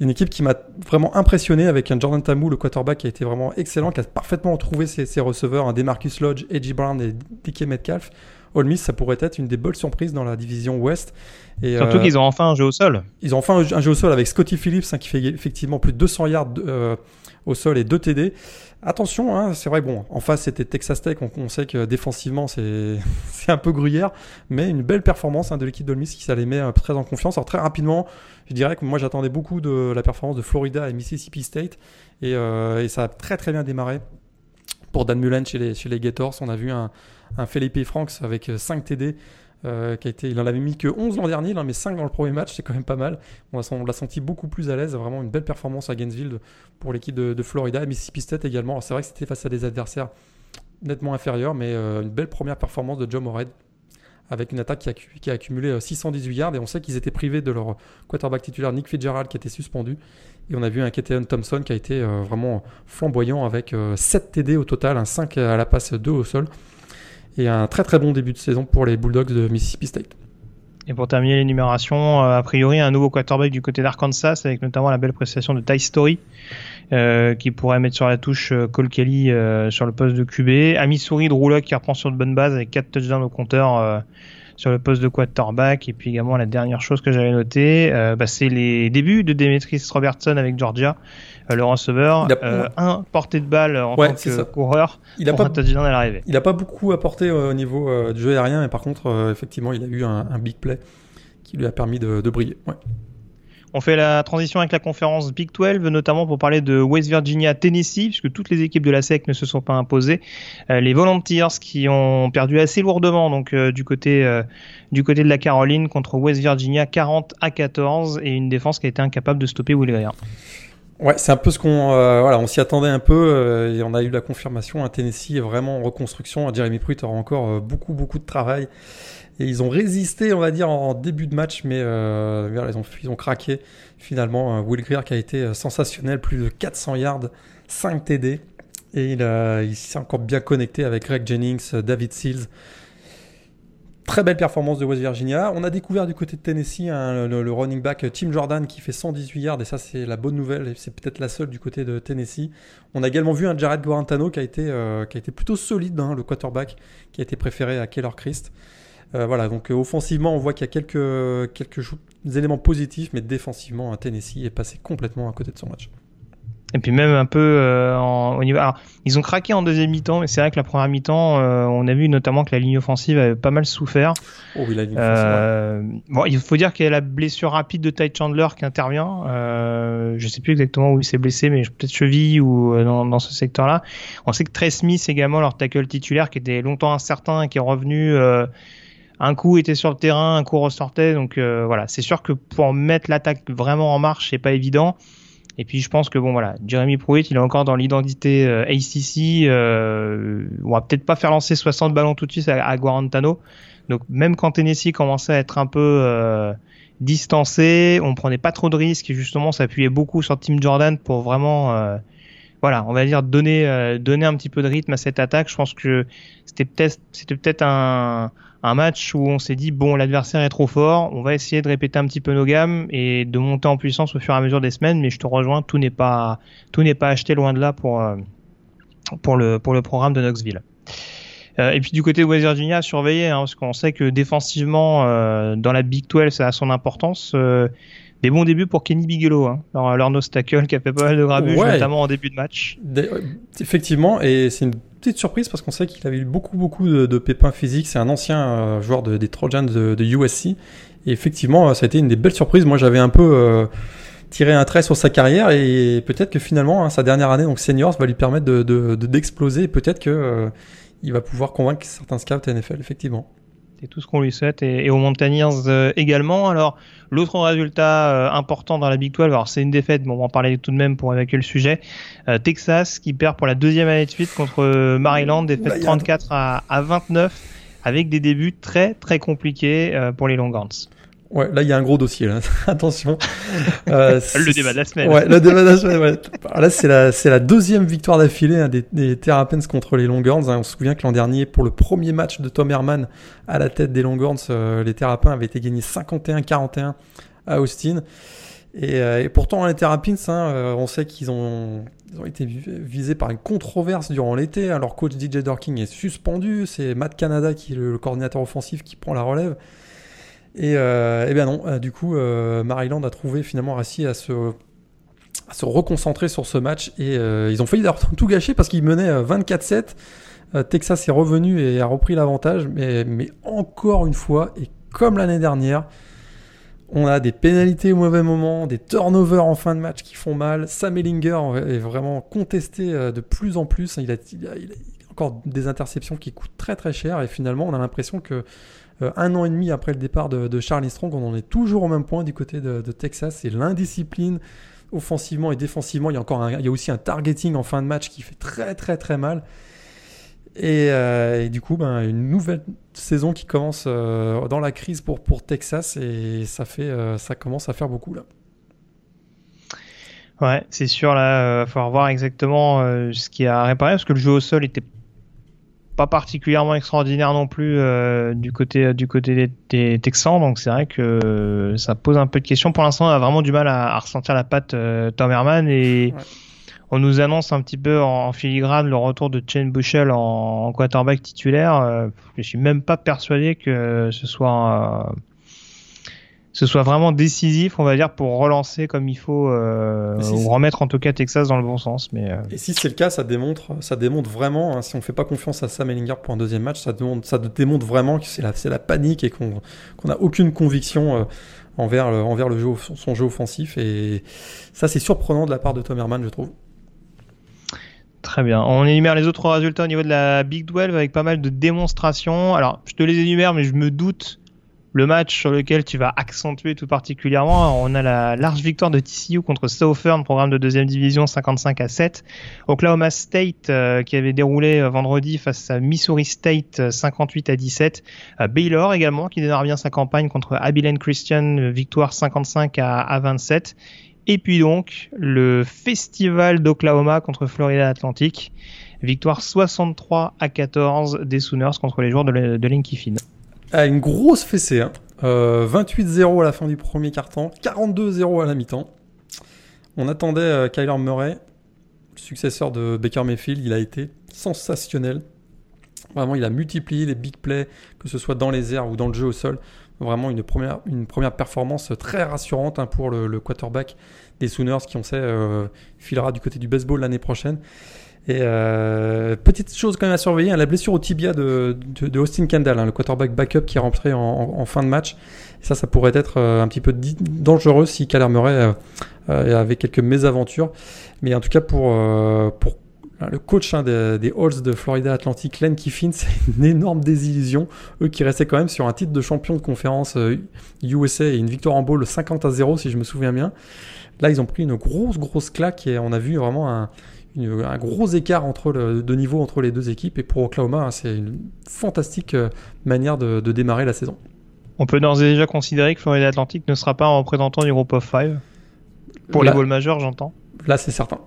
une équipe qui m'a vraiment impressionné avec un Jordan Tamu, le quarterback, qui a été vraiment excellent, qui a parfaitement trouvé ses, receveurs, un Demarcus Lodge, Edgy Brown et DK Metcalf. Ole Miss, ça pourrait être une des belles surprises dans la division Ouest. Et, Surtout euh, qu'ils ont enfin un jeu au sol. Ils ont enfin un jeu au sol avec Scotty Phillips hein, qui fait effectivement plus de 200 yards euh, au sol et 2 TD. Attention, hein, c'est vrai, bon, en face c'était Texas Tech, on, sait que défensivement c'est un peu gruyère, mais une belle performance hein, de l'équipe d'Olmis qui ça les met très en confiance. Alors très rapidement, je dirais que moi j'attendais beaucoup de la performance de Florida et Mississippi State, et, euh, et ça a très très bien démarré pour Dan Mullen chez les, chez les Gators. On a vu un, un Felipe Franks avec 5 TD euh, qui a été, il en avait mis que 11 l'an dernier, il en met 5 dans le premier match, c'est quand même pas mal. On, l'a senti beaucoup plus à l'aise, vraiment une belle performance à Gainesville pour l'équipe de, Florida et Mississippi State également. C'est vrai que c'était face à des adversaires nettement inférieurs, mais euh, une belle première performance de Joe Morehead avec une attaque qui a, qui a, accumulé 618 euh, yards et on sait qu'ils étaient privés de leur quarterback titulaire Nick Fitzgerald qui était suspendu et on a vu un Keteon Thompson qui a été vraiment flamboyant avec 7 TD au total, un 5 à la passe, 2 au sol et un très très bon début de saison pour les Bulldogs de Mississippi State. Et pour terminer l'énumération, euh, a priori un nouveau quarterback du côté d'Arkansas avec notamment la belle prestation de Ty Story euh, qui pourrait mettre sur la touche euh, Cole Kelly sur le poste de QB. À Missouri, Drew Locke qui reprend sur de bonnes bases avec 4 touchdowns au compteur sur le poste de quarterback. Et puis également la dernière chose que j'avais notée, bah, c'est les débuts de Demetris Robertson avec Georgia. le receveur, un porté de balle en tant que coureur. Il a pas, il a pas beaucoup apporté au niveau du jeu aérien, mais par contre, effectivement, il a eu un, big play qui lui a permis de, de briller. Ouais. On fait la transition avec la conférence Big 12, notamment pour parler de West Virginia, Tennessee, puisque toutes les équipes de la SEC ne se sont pas imposées. Euh, les Volunteers qui ont perdu assez lourdement donc euh, du côté euh, du côté de la Caroline contre West Virginia 40 à 14 et une défense qui a été incapable de stopper Will Greer. Ouais, c'est un peu ce qu'on voilà, on s'y attendait un peu et on a eu la confirmation. Un Tennessee est vraiment en reconstruction. Jeremy Pruitt aura encore beaucoup beaucoup de travail. Et ils ont résisté, on va dire, en début de match, mais euh, ils, ont, craqué. Finalement, Will Greer qui a été euh, sensationnel, plus de 400 yards, 5 TD. Et il, s'est encore bien connecté avec Greg Jennings, David Seals. Très belle performance de West Virginia. On a découvert du côté de Tennessee le, running back Tim Jordan qui fait 118 yards et ça c'est la bonne nouvelle et c'est peut-être la seule du côté de Tennessee. On a également vu un Jared Guarantano qui a été, euh, qui a été plutôt solide, hein, le quarterback qui a été préféré à Keller Christ. Euh, voilà, donc euh, offensivement, on voit qu'il y a quelques, quelques éléments positifs, mais défensivement, Tennessee est passé complètement à côté de son match. Et puis même un peu euh, en, au niveau. Alors, ils ont craqué en deuxième mi-temps, mais c'est vrai que la première mi-temps, on a vu notamment que la ligne offensive avait pas mal souffert. Oh oui, la ligne offensive. Bon, il faut dire qu'il y a la blessure rapide de Ty Chandler qui intervient. Je sais plus exactement où il s'est blessé, mais peut-être cheville ou dans, dans ce secteur-là. On sait que Trey Smith également, leur tackle titulaire, qui était longtemps incertain et qui est revenu un coup était sur le terrain, un coup ressortait. Donc euh, voilà, c'est sûr que pour mettre l'attaque vraiment en marche, c'est pas évident. Et puis je pense que bon voilà, Jeremy Pruitt, il est encore dans l'identité euh, ACC. Euh, on va peut-être pas faire lancer 60 ballons tout de suite à, Guarantano. Donc même quand Tennessee commençait à être un peu euh, distancé, on prenait pas trop de risques justement s'appuyait beaucoup sur Tim Jordan pour vraiment voilà, on va dire donner donner un petit peu de rythme à cette attaque. Je pense que c'était peut-être c'était peut-être un un match où on s'est dit bon l'adversaire est trop fort, on va essayer de répéter un petit peu nos gammes et de monter en puissance au fur et à mesure des semaines. Mais je te rejoins, tout n'est pas tout n'est pas acheté loin de là pour euh, pour le pour le programme de Knoxville. Euh, et puis du côté de West Virginia, surveiller, hein, parce qu'on sait que défensivement, euh, dans la Big 12, ça a son importance. Des bons débuts pour Kenny Bigelow, hein, leur, leur qui a fait pas mal de grabuge, notamment en début de match. Effectivement, et c'est une petite surprise parce qu'on sait qu'il avait eu beaucoup beaucoup de, pépins physiques. C'est un ancien euh, joueur des Trojans de, USC. Et effectivement, euh, ça a été une des belles surprises. Moi, j'avais un peu euh, tiré un trait sur sa carrière et peut-être que finalement, hein, sa dernière année, donc seniors, va lui permettre de d'exploser. peut-être que il va pouvoir convaincre certains scouts NFL, effectivement. C'est tout ce qu'on lui souhaite et, aux Mountaineers euh, également. Alors, l'autre résultat euh, important dans la Big 12, alors c'est une défaite, mais on va en parler tout de même pour évacuer le sujet. Euh, Texas qui perd pour la deuxième année de suite contre Maryland, défaite 34 à, à 29 avec des débuts très très compliqués pour les Longhorns. Ouais, là il y a un gros dossier. Là. Attention. Euh, le débat de la semaine. Ouais, le débat de la semaine. Ouais. là c'est la c'est la deuxième victoire d'affilée hein, des, des Terrapins contre les Longhorns. Hein. On se souvient que l'an dernier, pour le premier match de Tom Herman à la tête des Longhorns, euh, les Terrapins avaient été gagnés 51-41 à Austin. Et, euh, et, pourtant les Terrapins, hein, on sait qu'ils ont ils ont été visés par une controverse durant l'été. Hein. Leur coach DJ Dorking est suspendu. C'est Matt Canada qui est le coordinateur offensif qui prend la relève. Et, euh, bien non, euh, du coup, euh, Maryland a trouvé finalement réussi à se, reconcentrer sur ce match et ils ont failli tout gâcher parce qu'ils menaient 24-7. Texas est revenu et a repris l'avantage, mais, encore une fois, et comme l'année dernière, on a des pénalités au mauvais moment, des turnovers en fin de match qui font mal. Sam Ellinger est vraiment contesté de plus en plus. Il a, il a encore des interceptions qui coûtent très très cher et finalement on a l'impression que euh, un an et demi après le départ de, Charlie Strong, on en est toujours au même point du côté de, Texas. C'est l'indiscipline offensivement et défensivement. Il y a encore il y a aussi un targeting en fin de match qui fait très très très mal. Et, euh, du coup, ben, une nouvelle saison qui commence euh, dans la crise pour, Texas et ça, fait, ça commence à faire beaucoup là. Ouais, c'est sûr, là, il va falloir voir exactement ce qui a réparé parce que le jeu au sol était pas particulièrement extraordinaire non plus euh, du côté du côté des, Texans. Donc c'est vrai que euh, ça pose un peu de questions. Pour l'instant on a vraiment du mal à, ressentir la patte euh, Tom Herman. Et on nous annonce un petit peu en, filigrane le retour de Chen Bushel en, quarterback titulaire. Euh, je suis même pas persuadé que ce soit ce soit vraiment décisif, on va dire, pour relancer comme il faut euh, ou remettre en tout cas Texas dans le bon sens. Mais euh. et si c'est le cas, ça démontre, ça démontre vraiment. Hein, si on fait pas confiance à Sam Ellinger pour un deuxième match, ça démontre, ça démontre vraiment que c'est la, la panique et qu'on n'a aucune conviction. Euh, envers, le, envers le jeu, son jeu offensif et ça c'est surprenant de la part de Tom Herman je trouve. Très bien. On énumère les autres résultats au niveau de la Big 12 avec pas mal de démonstrations. Alors, je te les énumère, mais je me doute le match sur lequel tu vas accentuer tout particulièrement, on a la large victoire de TCU contre Southern, programme de deuxième division 55 à 7. Oklahoma State euh, qui avait déroulé euh, vendredi face à Missouri State 58 euh, à 17. Baylor également qui démarre bien sa campagne contre Abilene Christian, victoire 55 à, à 27. Et puis donc le festival d'Oklahoma contre Florida Atlantic, victoire 63 à 14 des Sooners contre les joueurs de, Linky. Ah, une grosse fessée. Hein. 28-0 euh, à la fin du premier quart-temps, 42-0 à la mi-temps. On attendait euh, Kyler Murray, successeur de Baker Mayfield. Il a été sensationnel. Vraiment, il a multiplié les big plays, que ce soit dans les airs ou dans le jeu au sol. Vraiment une première, une première performance très rassurante hein, pour le, quarterback des Sooners qui, on sait, euh, filera du côté du baseball l'année prochaine. Et euh, petite chose quand même à surveiller, hein, la blessure au tibia de, Austin Kendall, hein, le quarterback backup qui est rentré en, fin de match. ça, ça pourrait être euh, un petit peu dangereux si Kyler Murray euh, avait quelques mésaventures. Mais en tout cas, pour, pour le coach hein, des, des, Halls de Florida Atlantic, Len Kiffin, c'est une énorme désillusion. Eux qui restaient quand même sur un titre de champion de conférence USA et une victoire en bowl 50 à 0 si je me souviens bien. Là, ils ont pris une grosse, grosse claque et on a vu vraiment un, un gros écart entre le, de niveau entre les deux équipes. Et pour Oklahoma, hein, c'est une fantastique euh, manière de, démarrer la saison. On peut d'ores et déjà considérer que Florida Atlantic ne sera pas un représentant du groupe of five. Pour les bowls majeurs, j'entends. Là, c'est certain.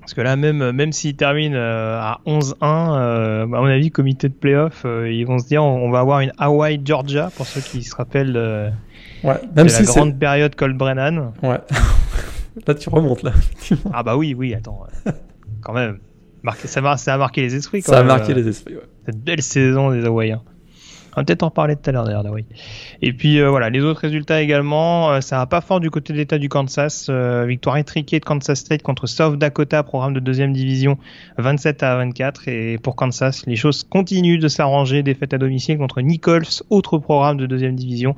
Parce que là, même, même s'ils terminent euh, à 11-1, euh, à mon avis, comité de playoff, ils vont se dire on, va avoir une Hawaii-Georgia, pour ceux qui se rappellent ouais, même de la grande période Colt Brennan. Ouais. Là, tu remontes, là. ah bah oui, oui, attends. quand même. ça, ça, a marqué les esprits, quand Ça a marqué les esprits, ouais. Cette belle saison des Hawaïens. On va peut-être en reparler tout à l'heure d'ailleurs d'Hawaï. Et puis euh, voilà, les autres résultats également, euh, ça va pas fort du côté de l'État du Kansas. Euh, victoire étriquée de Kansas State contre South Dakota, programme de deuxième division, 27 à 24. Et pour Kansas, les choses continuent de s'arranger. Défaite à domicile contre Nichols, autre programme de deuxième division,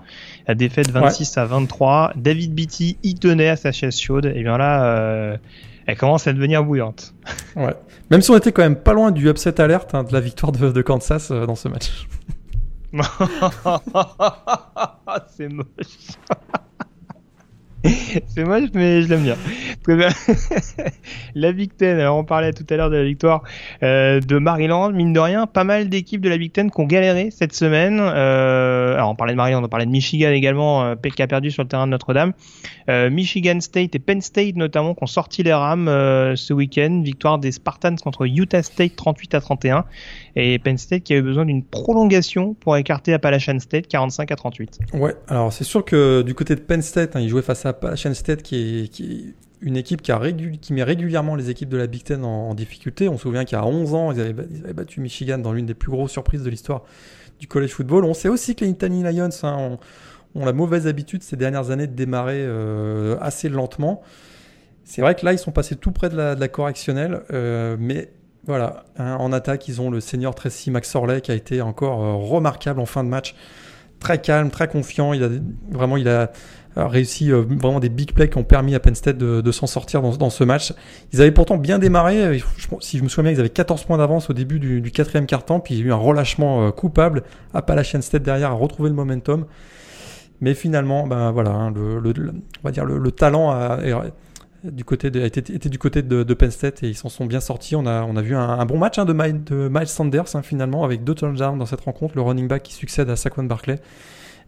défaite 26 à 23. David Beatty y tenait à sa chaise chaude. Et bien là, elle commence à devenir bouillante. Ouais. Même si on était quand même pas loin du upset alert hein, de la victoire de, de Kansas dans ce match. C'est moche. c'est moche, mais je l'aime bien. la Big Ten, alors on parlait tout à l'heure de la victoire euh, de Maryland. Mine de rien, pas mal d'équipes de la Big Ten qui ont galéré cette semaine. Euh, alors on parlait de Maryland, on parlait de Michigan également, euh, qui a perdu sur le terrain de Notre-Dame. Euh, Michigan State et Penn State notamment qui ont sorti les rames ce week-end. Victoire des Spartans contre Utah State 38 à 31. Et Penn State qui avait besoin d'une prolongation pour écarter Appalachian State 45 à 38. Ouais, alors c'est sûr que du côté de Penn State, hein, ils jouaient face à Appalachian State qui est, qui une équipe qui, met régulièrement les équipes de la Big Ten en, difficulté. On se souvient qu'il y a 11 ans, ils avaient, battu Michigan dans l'une des plus grosses surprises de l'histoire du college football. On sait aussi que les Nittany Lions hein, ont, la mauvaise habitude ces dernières années de démarrer euh, assez lentement. C'est vrai que là, ils sont passés tout près de la, correctionnelle, euh, mais voilà, hein, en attaque, ils ont le senior Tracy McSorley qui a été encore euh, remarquable en fin de match. Très calme, très confiant. Vraiment, il a réussi euh, vraiment des big plays qui ont permis à Penn State de, s'en sortir dans, ce match. Ils avaient pourtant bien démarré. Si je me souviens bien, ils avaient 14 points d'avance au début du, quatrième quart-temps, puis il y a eu un relâchement euh, coupable. Appalachian State derrière a retrouvé le momentum. Mais finalement, ben voilà, hein, le, on va dire le, talent a, du côté de, été, du côté de, Penn State et ils s'en sont bien sortis. On a, on a vu un, bon match hein, de, Miles, Sanders hein, finalement avec deux touchdowns dans cette rencontre, le running back qui succède à Saquon Barclay.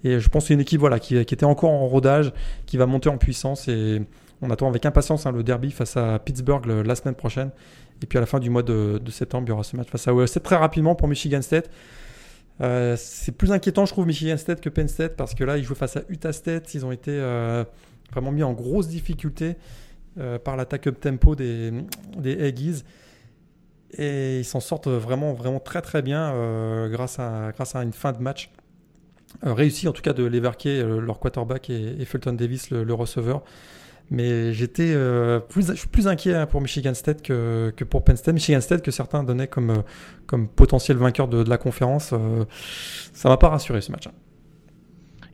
Et je pense que c'est une équipe voilà, qui, était encore en rodage, qui va monter en puissance. Et on attend avec impatience hein, le derby face à Pittsburgh la semaine prochaine. Et puis à la fin du mois de, septembre, il y aura ce match face à OSC. Très rapidement pour Michigan State. Euh, c'est plus inquiétant, je trouve, Michigan State que Penn State parce que là, ils jouent face à Utah State. Ils ont été euh, vraiment mis en grosse difficulté. par l'attaque up tempo des, des Aggies. Et ils s'en sortent vraiment, vraiment très très bien grâce, à, grâce à une fin de match réussi en tout cas de l'éverquer leur quarterback et, Fulton Davis le receveur. Mais j'étais euh, plus, je suis plus inquiet hein, pour Michigan State que, que, pour Penn State. Michigan State que certains donnaient comme, euh, comme potentiel vainqueur de, la conférence, euh, ça m'a pas rassuré ce match. Hein.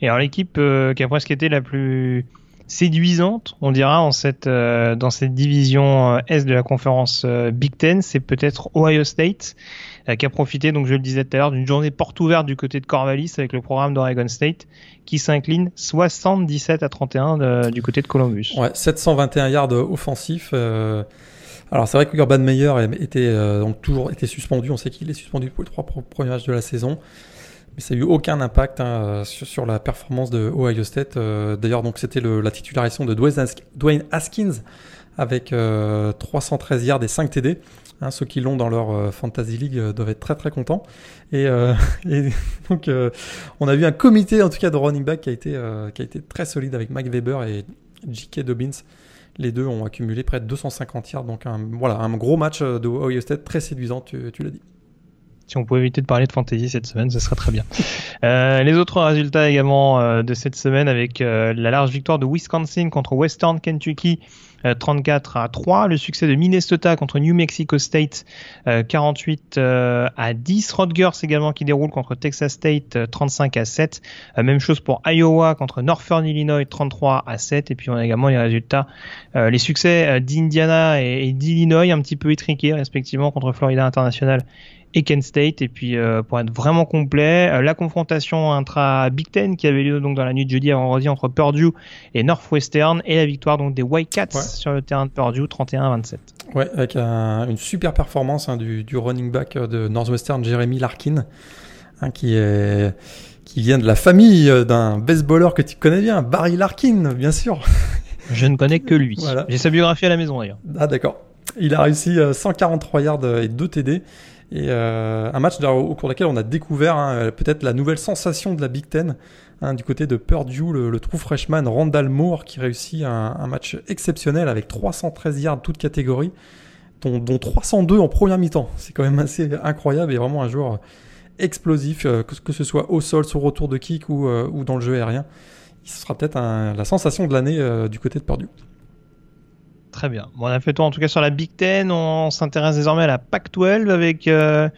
Et alors l'équipe qui a presque été la plus séduisante, on dira, cette, dans cette division Est de la conférence Big Ten, c'est peut-être Ohio State. Euh, qui a profité, donc je le disais tout à l'heure, d'une journée porte ouverte du côté de Corvallis avec le programme d'Oregon State qui s'incline 77 à 31 du côté de Columbus. Ouais, 721 yards offensifs. Euh, alors c'est vrai que Urban Meyer était euh, donc toujours été suspendu. On sait qu'il est suspendu pour les trois premiers matchs de la saison, mais ça n'a eu aucun impact hein, sur, la performance de Ohio State. D'ailleurs, donc c'était la titularisation de Dwayne Haskins avec 313 yards et 5 TD. Hein, ceux qui l'ont dans leur euh, Fantasy League euh, doivent être très très contents. Et, euh, donc, on a vu un comité en tout cas de running back qui a été, a très solide avec Mike Weber et J.K. Dobbins. Les deux ont accumulé près de 250 yards. Donc, un, voilà, un gros match de Ohio State très séduisant, tu l'as dit. Si on pouvait éviter de parler de fantasy cette semaine, ce serait très bien. les autres résultats également de cette semaine avec la large victoire de Wisconsin contre Western Kentucky 34 euh, à 3. Le succès de Minnesota contre New Mexico State 48 euh, euh, à 10. Rutgers également qui déroule contre Texas State 35 à 7. Même chose pour Iowa contre Northern Illinois 33 à 7. Et puis on a également les résultats, les succès d'Indiana et, d'Illinois un petit peu étriqués respectivement contre Florida International et Kent State. Et puis euh, pour être vraiment complet, euh, la confrontation intra Big Ten qui avait lieu donc dans la nuit de jeudi à vendredi entre Purdue et Northwestern et la victoire donc des White sur le terrain de Purdue 31-27. Ouais, avec une super performance hein, du, running back de Northwestern Jeremy Larkin, hein, qui est qui vient de la famille euh, d'un baseballer que tu connais bien, Barry Larkin, bien sûr. Je ne connais que lui. J'ai sa biographie à la maison d'ailleurs. Ah d'accord. Il a réussi 143 yards et 2 TD. Et euh, un match au cours duquel on a découvert hein, peut-être la nouvelle sensation de la Big Ten, hein, du côté de Purdue, le, true freshman Randall Moore qui réussit un, match exceptionnel avec 313 yards toutes catégories, dont, 302 en première mi-temps. C'est quand même assez incroyable et vraiment un joueur explosif, euh, que, ce soit au sol, sur retour de kick ou, euh, ou dans le jeu aérien. Il sera peut-être la sensation de l'année du côté de Purdue. Très bien. Bon, on a fait toi en tout cas sur la Big Ten. On s'intéresse désormais à la Pac-12 avec euh,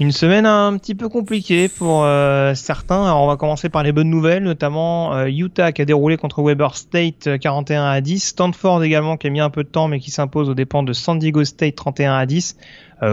une semaine un petit peu compliquée pour euh, certains. Alors on va commencer par les bonnes nouvelles, notamment euh, Utah qui a déroulé contre Weber State 41 à 10. Stanford également qui a mis un peu de temps mais qui s'impose aux dépens de San Diego State 31 à 10.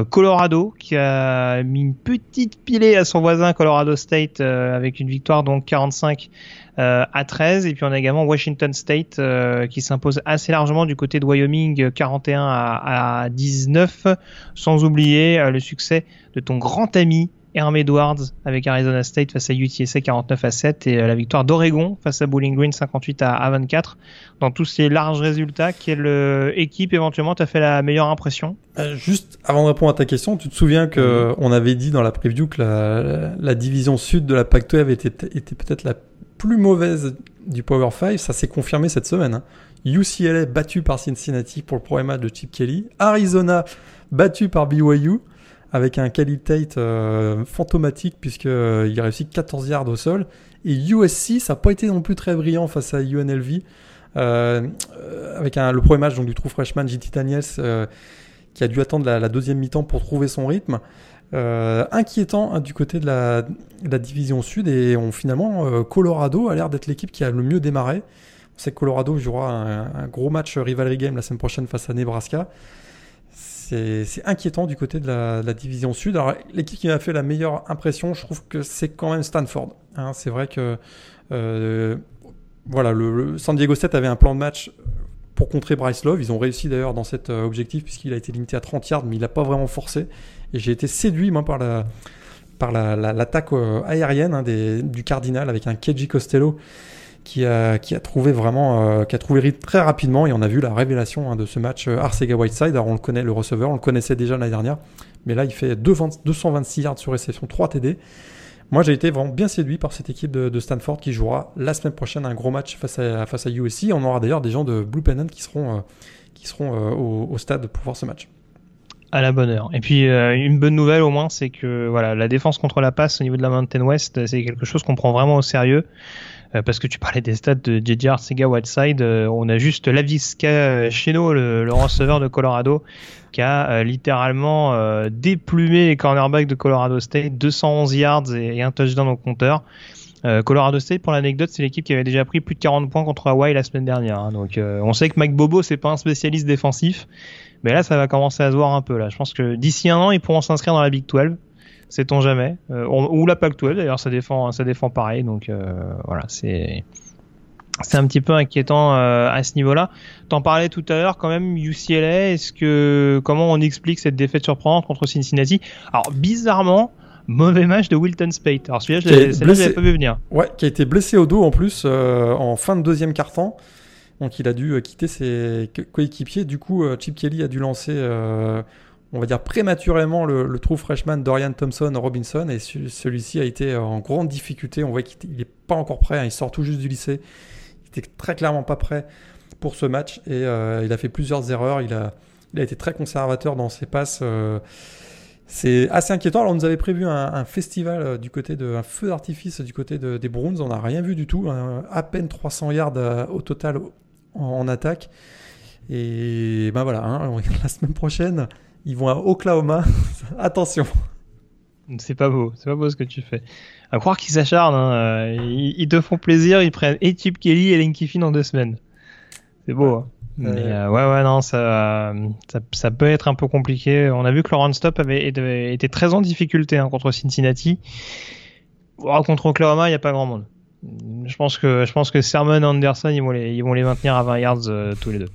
Colorado qui a mis une petite pilée à son voisin Colorado State avec une victoire donc 45 euh, à 13. Et puis on a également Washington State euh, qui s'impose assez largement du côté de Wyoming 41 à, à 19. Sans oublier euh, le succès de ton grand ami Herm Edwards avec Arizona State face à UTSA 49 à 7 et la victoire d'Oregon face à Bowling Green 58 à, 24. Dans tous ces larges résultats, quelle équipe éventuellement t'a fait la meilleure impression? Juste avant de répondre à ta question, tu te souviens que on avait dit dans la preview que la, la division sud de la Pac-12 était, était peut-être la plus mauvaise du Power 5, ça s'est confirmé cette semaine. Hein. UCLA battu par Cincinnati pour le premier match de Chip Kelly. Arizona battu par BYU avec un Kelly Tate euh, fantomatique puisqu'il euh, a réussi 14 yards au sol. Et USC, ça n'a pas été non plus très brillant face à UNLV. Euh, avec un, le premier match donc, du trou freshman JT Daniels qui a dû attendre la deuxième mi-temps pour trouver son rythme. Euh, inquiétant hein, du côté de la, division sud et on, finalement euh, Colorado a l'air d'être l'équipe qui a le mieux démarré. On sait que Colorado jouera un, gros match rivalry game la semaine prochaine face à Nebraska. C'est inquiétant du côté de la, division sud. Alors l'équipe qui m'a fait la meilleure impression, je trouve que c'est quand même Stanford. Hein. c'est vrai que euh, voilà, le, San Diego State avait un plan de match pour contrer Bryce Love. Ils ont réussi d'ailleurs dans cet objectif puisqu'il a été limité à 30 yards, mais il n'a pas vraiment forcé. Et j'ai été séduit, moi, par la par l'attaque la, euh, aérienne hein, du Cardinal avec un Keji Costello qui a, qui a trouvé vraiment euh, qui a trouvé très rapidement et on a vu la révélation hein, de ce match euh, Arcega Whiteside alors on le connaît le receveur on le connaissait déjà l'année dernière mais là il fait 220, 226 yards sur réception 3 TD moi j'ai été vraiment bien séduit par cette équipe de, Stanford qui jouera la semaine prochaine un gros match face à, face à USC. On aura d'ailleurs des gens de Blue Pennant qui seront, qui seront au, stade pour voir ce match. À la bonne heure. Et puis une bonne nouvelle au moins, c'est que voilà, la défense contre la passe au niveau de la Mountain West, c'est quelque chose qu'on prend vraiment au sérieux. Euh, parce que tu parlais des stats de JJ Sega Whiteside, euh, on a juste Lavisca Cheno, le, le receveur de Colorado, qui a euh, littéralement déplumé les cornerbacks de Colorado State, 211 yards et, un touchdown au compteur. Colorado State, pour l'anecdote, c'est l'équipe qui avait déjà pris plus de 40 points contre Hawaii la semaine dernière. Hein. donc, on sait que Mike Bobo, c'est pas un spécialiste défensif, mais là, ça va commencer à se voir un peu. Là, je pense que d'ici un an, ils pourront s'inscrire dans la Big 12 sait-on jamais. Euh, ou la Pac-12 d'ailleurs, ça défend, ça défend pareil. Donc euh, voilà, c'est c'est un petit peu inquiétant euh, à ce niveau-là. T'en parlais tout à l'heure quand même UCLA. Est-ce que comment on explique cette défaite surprenante contre Cincinnati? Alors bizarrement. Mauvais match de Wilton Spate. Alors celui-là, je l'avais pas vu venir. Ouais, qui a été blessé au dos en plus en fin de deuxième quart-temps. Donc il a dû quitter ses coéquipiers. Du coup, Chip Kelly a dû lancer on va dire prématurément le, trou freshman Dorian Thompson Robinson et celui-ci a été en grande difficulté. On voit qu'il n'est pas encore prêt, hein. il sort tout juste du lycée. Il était très clairement pas prêt pour ce match et euh, il a fait plusieurs erreurs. Il a, été très conservateur dans ses passes. Euh, c'est assez inquiétant. Alors, on nous avait prévu un, festival euh, du côté de, un feu d'artifice du côté des Browns. On n'a rien vu du tout. à peine 300 yards au total en, attaque. Et ben voilà, hein, la semaine prochaine, ils vont à Oklahoma. Attention. C'est pas beau, c'est pas beau ce que tu fais. À croire qu'ils s'acharnent, hein. Euh, ils, te font plaisir, ils prennent et Chip Kelly et Linky Finn en deux semaines. C'est beau. Hein. Mais euh, ouais, ouais, non, ça, ça, peut être un peu compliqué. On a vu que Laurent Stop avait été, très en difficulté hein, contre Cincinnati. contre Oklahoma, il n'y a pas grand monde. Je pense que je pense que Sermon et Anderson, ils vont les, ils vont les maintenir à 20 yards euh, tous les deux.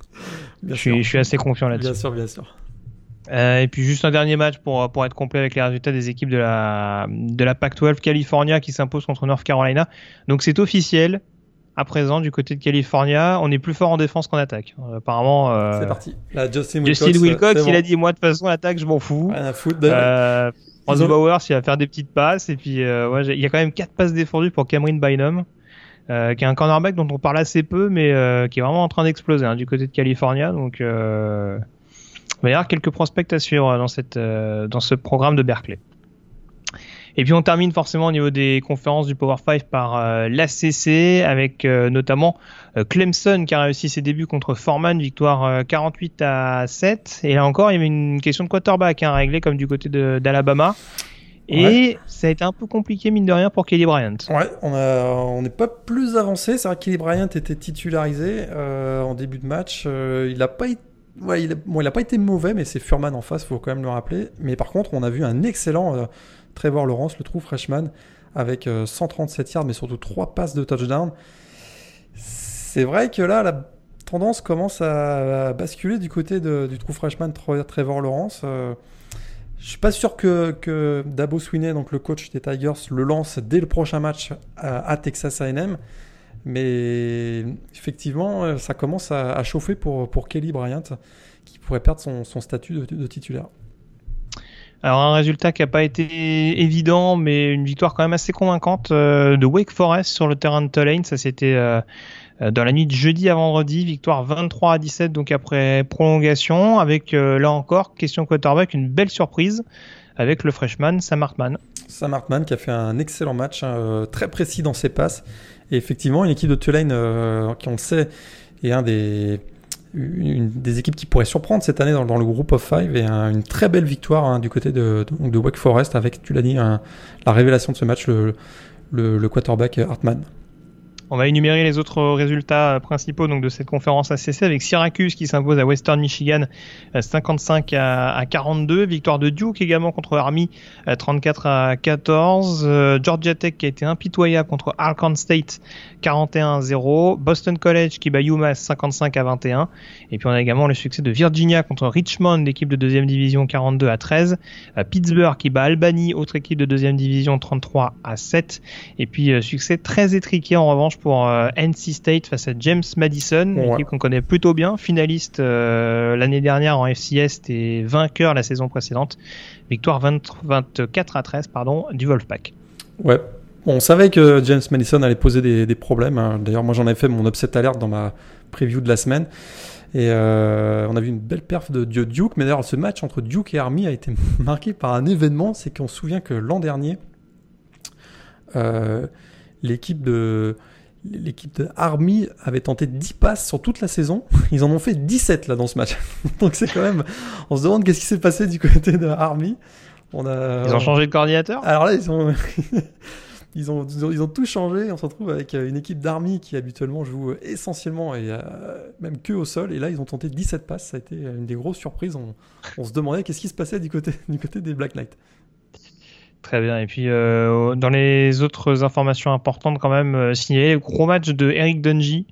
je, suis, je suis assez confiant là-dessus. Bien sûr, bien sûr. Euh, et puis juste un dernier match pour, pour être complet avec les résultats des équipes de la, de la Pac-12 California qui s'impose contre North Carolina. Donc c'est officiel. À présent, du côté de California, on est plus fort en défense qu'en attaque. Euh, apparemment. Euh, c'est parti. Justin Wilcox, il a dit moi de toute façon l'attaque je m'en fous. Rien à foutre. Euh, Bowers, il va faire des petites passes et puis ouais, il y a quand même quatre passes défendues pour Cameron Bynum. Euh, qui est un cornerback dont on parle assez peu, mais euh, qui est vraiment en train d'exploser hein, du côté de California. Donc, euh, il va y avoir quelques prospects à suivre dans, cette, euh, dans ce programme de Berkeley. Et puis on termine forcément au niveau des conférences du Power 5 par euh, l'ACC avec euh, notamment Clemson qui a réussi ses débuts contre Foreman, victoire 48 à 7. Et là encore, il y avait une question de quarterback hein, réglée comme du côté d'Alabama. Et ça a été un peu compliqué, mine de rien, pour Kelly Bryant. Ouais, on n'est pas plus avancé. C'est vrai que Kelly Bryant était titularisé en début de match. il n'a pas été Ouais, il n'a bon, pas été mauvais, mais c'est Furman en face, faut quand même le rappeler. Mais par contre, on a vu un excellent euh, Trevor Lawrence, le trou freshman, avec 137 euh, yards, mais surtout 3 passes de touchdown. C'est vrai que là, la tendance commence à, basculer du côté du trou freshman Trevor Lawrence. Euh, je suis pas sûr que, que, Dabo Swinney, donc le coach des Tigers, le lance dès le prochain match à, Texas A&M. Mais effectivement, euh, ça commence à, chauffer pour, Kelly Bryant, qui pourrait perdre son statut de, titulaire. Alors un résultat qui n'a pas été évident, mais une victoire quand même assez convaincante euh, de Wake Forest sur le terrain de Tulane. Ça c'était euh, dans la nuit de jeudi à vendredi, victoire 23 à 17 donc après prolongation, avec là encore question quarterback, une belle surprise avec le freshman Sam Hartman. Sam Hartman qui a fait un excellent match, hein, très précis dans ses passes et effectivement, une équipe de Tulane, euh, qui on le sait, est un des, une des équipes qui pourrait surprendre cette année dans, le groupe of five et une très belle victoire hein, du côté de, Wake Forest avec, tu l'as dit, la révélation de ce match, le, le, le quarterback Hartman. On va énumérer les autres résultats principaux donc de cette conférence ACC avec Syracuse qui s'impose à Western Michigan 55 euh, à, 42, victoire de Duke également contre Army 34 euh, à 14, euh, Georgia Tech qui a été impitoyable contre Arkansas State 41 à 0, Boston College qui bat UMass 55 à 21 et puis on a également le succès de Virginia contre Richmond, l'équipe de deuxième division 42 à 13, Pittsburgh qui bat Albany, autre équipe de deuxième division 33 à 7 et puis succès très étriqué en revanche pour euh, NC State face à James Madison, équipe qu'on connaît plutôt bien, finaliste euh, l'année dernière en FCS et vainqueur la saison précédente. Victoire 24 à 13 pardon, du Wolfpack. Ouais. On savait que James Madison allait poser des, problèmes. Hein. D'ailleurs, moi j'en avais fait mon upset alert dans ma preview de la semaine. Et euh, on a vu une belle perf de Duke. Mais d'ailleurs, ce match entre Duke et Army a été marqué par un événement. C'est qu'on se souvient que l'an dernier, euh, l'équipe de l'équipe de Army avait tenté 10 passes sur toute la saison. Ils en ont fait 17 là dans ce match. Donc c'est quand même. On se demande qu'est-ce qui s'est passé du côté de Army. On a... Ils ont changé de coordinateur? Alors là, ils ont. Ils ont, ils ont, tout changé. On se retrouve avec une équipe d'Army qui habituellement joue essentiellement et euh, même que au sol. Et là, ils ont tenté 17 passes. Ça a été une des grosses surprises. On, on se demandait qu'est-ce qui se passait du côté, du côté des Black Knights. Très bien. Et puis, euh, dans les autres informations importantes, quand même, euh, signaler le gros match de Eric Dungy,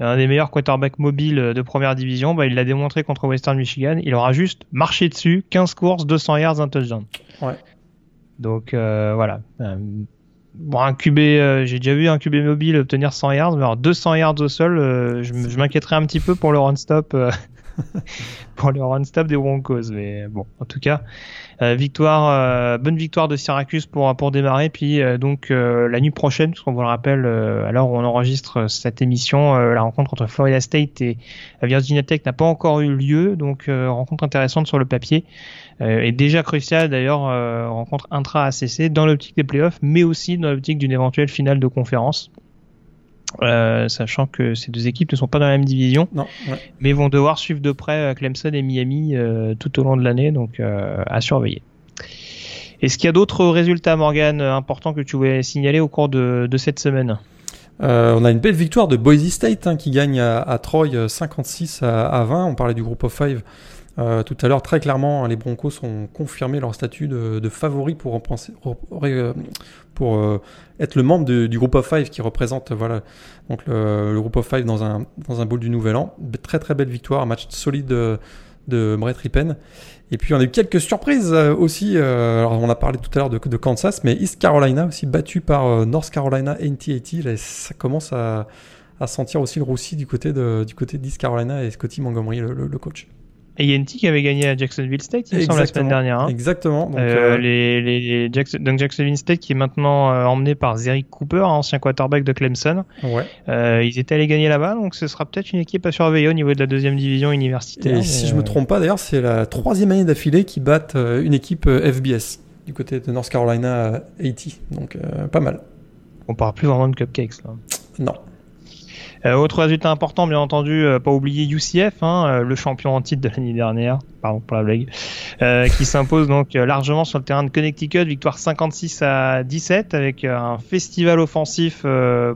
un des meilleurs quarterbacks mobiles de première division. Bah, il l'a démontré contre Western Michigan. Il aura juste marché dessus, 15 courses, 200 yards, un touchdown. Ouais. Donc, euh, voilà. Bon, un QB, j'ai déjà vu un QB mobile obtenir 100 yards, mais alors 200 yards au sol, je, je m'inquiéterais un petit peu pour le run stop, pour le run stop des Broncos. Mais bon, en tout cas, victoire, euh, bonne victoire de Syracuse pour démarrer. Puis euh, donc la nuit prochaine, parce qu'on vous le rappelle, alors on enregistre cette émission, la rencontre entre Florida State et Virginia Tech n'a pas encore eu lieu, donc rencontre intéressante sur le papier et déjà cruciale d'ailleurs rencontre intra ACC dans l'optique des playoffs, mais aussi dans l'optique d'une éventuelle finale de conférence. Euh, sachant que ces deux équipes ne sont pas dans la même division, mais vont devoir suivre de près euh, Clemson et Miami euh, tout au long de l'année, donc à surveiller. Est-ce qu'il y a d'autres résultats, Morgan, importants que tu voulais signaler au cours de, cette semaine? On a une belle victoire de Boise State hein, qui gagne à, Troy 56 à, 20. On parlait du groupe of five tout à l'heure. Très clairement, les Broncos ont confirmé leur statut de, de favori pour, pour euh, être le membre du groupe of five qui représente voilà donc le, groupe of five dans un dans un bowl du Nouvel An. Très très belle victoire, un match solide de, Brett Rippen. Et puis on a eu quelques surprises euh, aussi. Euh, alors on a parlé tout à l'heure de, Kansas, mais East Carolina aussi battu par North Carolina NT80. ça commence à, sentir aussi le roussi du côté du côté d'East Carolina et Scotty Montgomery, le coach. Et Yenti qui avait gagné à Jacksonville State, il me semble, la semaine dernière. Hein. Exactement. Donc, euh, euh, les, les Jackson, donc Jacksonville State qui est maintenant euh, emmené par Zerick Cooper, ancien quarterback de Clemson. Ouais. Ils étaient allés gagner là-bas, donc ce sera peut-être une équipe à surveiller au niveau de la deuxième division universitaire. Et si je me trompe pas, d'ailleurs, c'est la troisième année d'affilée qui battent une équipe FBS du côté de North Carolina 80. Donc pas mal. On parle plus vraiment de cupcakes là. Non. Euh, autre résultat important, bien entendu, euh, pas oublier UCF, hein, euh, le champion en titre de l'année dernière, pardon pour la blague, qui s'impose donc largement sur le terrain de Connecticut, victoire 56 à 17 avec un festival offensif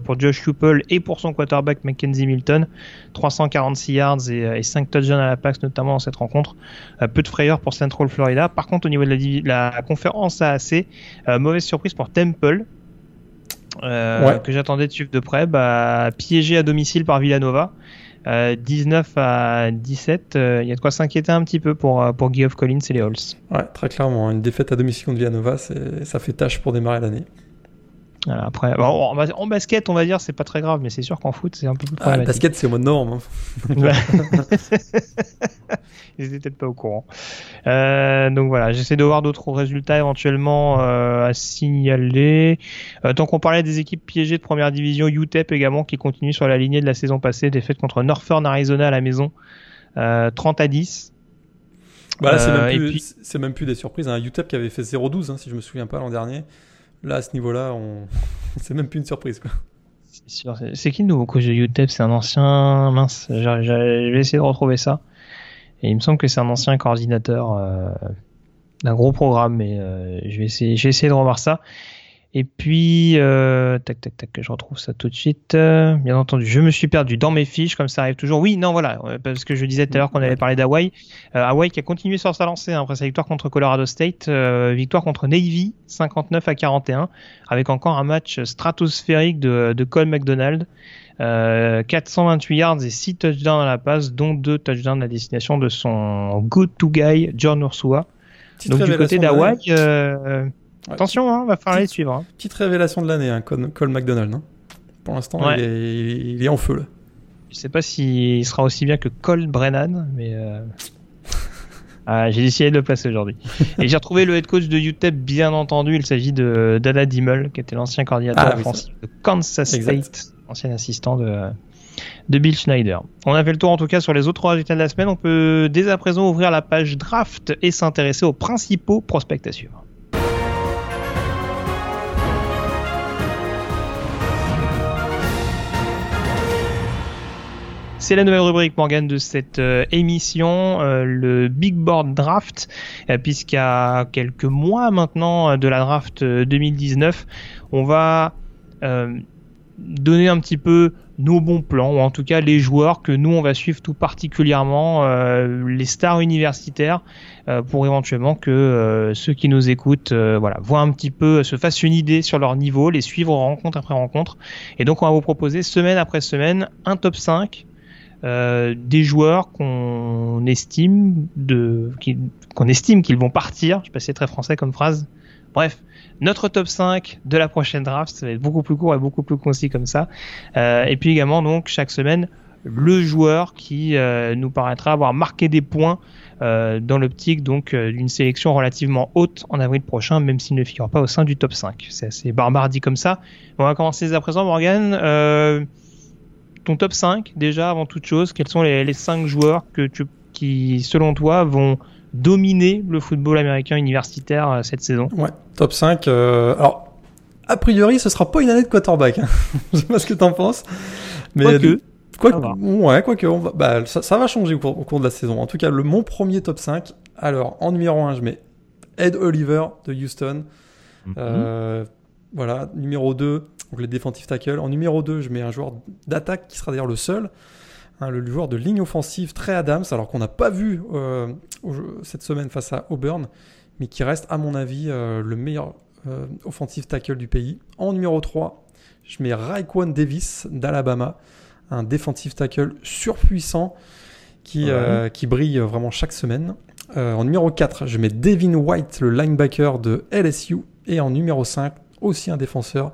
pour Josh Heupel et pour son quarterback Mackenzie Milton, 346 yards et, 5 touchdowns à la passe notamment dans cette rencontre. peu de frayeur pour Central Florida. Par contre, au niveau de la, la conférence AAC, mauvaise surprise pour Temple euh, que j'attendais de suivre de près, bah, piégé à domicile par Villanova. 19 euh, à 17, euh, il y a de quoi s'inquiéter un petit peu pour, pour Guy of Collins et les Halls. Ouais, très clairement, une défaite à domicile contre Villanova, ça fait tâche pour démarrer l'année. Après, en basket, on va dire, c'est pas très grave, mais c'est sûr qu'en foot, c'est un peu plus ah, problématique. basket, c'est au mois de novembre. Hein. Ils étaient peut-être pas au courant. Euh, donc voilà, j'essaie de voir d'autres résultats éventuellement euh, à signaler. Euh, tant qu'on parlait des équipes piégées de première division, UTEP également qui continue sur la lignée de la saison passée, défaite contre Northern Arizona à la maison, 30 à 10. Bah c'est même, plus, même plus des surprises. Un UTEP qui avait fait 0-12, hein, si je me souviens pas l'an dernier. Là, à ce niveau-là, on... c'est même plus une surprise. Quoi. C'est qui le nouveau coach de UTEP? C'est un ancien. Mince, je vais essayer de retrouver ça. Et il me semble que c'est un ancien coordinateur euh, d'un gros programme, mais euh, je vais essayer, de revoir ça. Et puis, euh, tac, tac, tac, que je retrouve ça tout de suite. bien entendu, je me suis perdu dans mes fiches, comme ça arrive toujours. Oui, non, voilà, parce que je disais tout à l'heure qu'on avait parlé d'Hawaï. Hawaï qui a continué sur sa lancée hein, après sa victoire contre Colorado State, victoire contre Navy, 59 à 41, avec encore un match stratosphérique de, de Cole McDonald. 428 euh, yards et 6 touchdowns à la passe, dont 2 touchdowns à la destination de son go-to guy, John Ursua. Donc du côté d'Hawaii, attention, hein, va falloir les suivre. Hein. Petite révélation de l'année, hein, Cole, McDonald. Hein. Pour l'instant, il, est, en feu. Là. Je sais pas s'il sera aussi bien que Cole Brennan, mais... Euh, Ah, j'ai décidé de le placer aujourd'hui. et j'ai retrouvé le head coach de UTEP, bien entendu. Il s'agit de Dada Dimmel, qui était l'ancien coordinateur Ah, offensif de Kansas Exact. State, ancien assistant de, de Bill Schneider. On a fait le tour en tout cas sur les autres résultats de la semaine. On peut dès à présent ouvrir la page draft et s'intéresser aux principaux prospects à suivre. C'est la nouvelle rubrique Morgan de cette euh, émission, euh, le Big Board Draft, euh, a quelques mois maintenant de la draft euh, 2019, on va donner un petit peu nos bons plans, ou en tout cas les joueurs que nous on va suivre tout particulièrement, les stars universitaires, pour éventuellement que ceux qui nous écoutent, voilà, voient un petit peu, se fassent une idée sur leur niveau, les suivre rencontre après rencontre. Et donc on va vous proposer semaine après semaine un top 5 euh, des joueurs qu'on estime de qu'on estime qu'ils vont partir. Je sais pas si c'est très français comme phrase. Bref, notre top 5 de la prochaine draft, ça va être beaucoup plus court et beaucoup plus concis comme ça. Euh, et puis également donc chaque semaine le joueur qui euh, nous paraîtra avoir marqué des points euh, dans l'optique donc euh, d'une sélection relativement haute en avril prochain, même s'il ne figure pas au sein du top 5. C'est assez barbare dit comme ça. On va commencer dès à présent, Morgan. Ton top 5 déjà avant toute chose, quels sont les, les 5 joueurs que tu, qui selon toi vont dominer le football américain universitaire euh, cette saison? Ouais, top 5. euh, alors, a priori, ce sera pas une année de quarterback. hein. Je sais pas ce que t'en penses. Mais Quoique, Quoi, va. ouais, quoique, on va, bah, ça, ça va changer au cours, au cours de la saison. En tout cas, le, mon premier top 5. Alors, en numéro 1, je mets Ed Oliver de Houston. Euh, voilà, numéro 2, donc les défensifs tackles. En numéro 2, je mets un joueur d'attaque qui sera d'ailleurs le seul. hein, le joueur de ligne offensive, Trey Adams, alors qu'on n'a pas vu euh, cette semaine face à Auburn, mais qui reste, à mon avis, euh, le meilleur euh, offensive tackle du pays. En numéro 3, je mets Raekwon Davis d'Alabama, un defensive tackle surpuissant qui, Ouais. qui brille vraiment chaque semaine. En numéro 4, je mets Devin White, le linebacker de LSU. Et en numéro 5, aussi un défenseur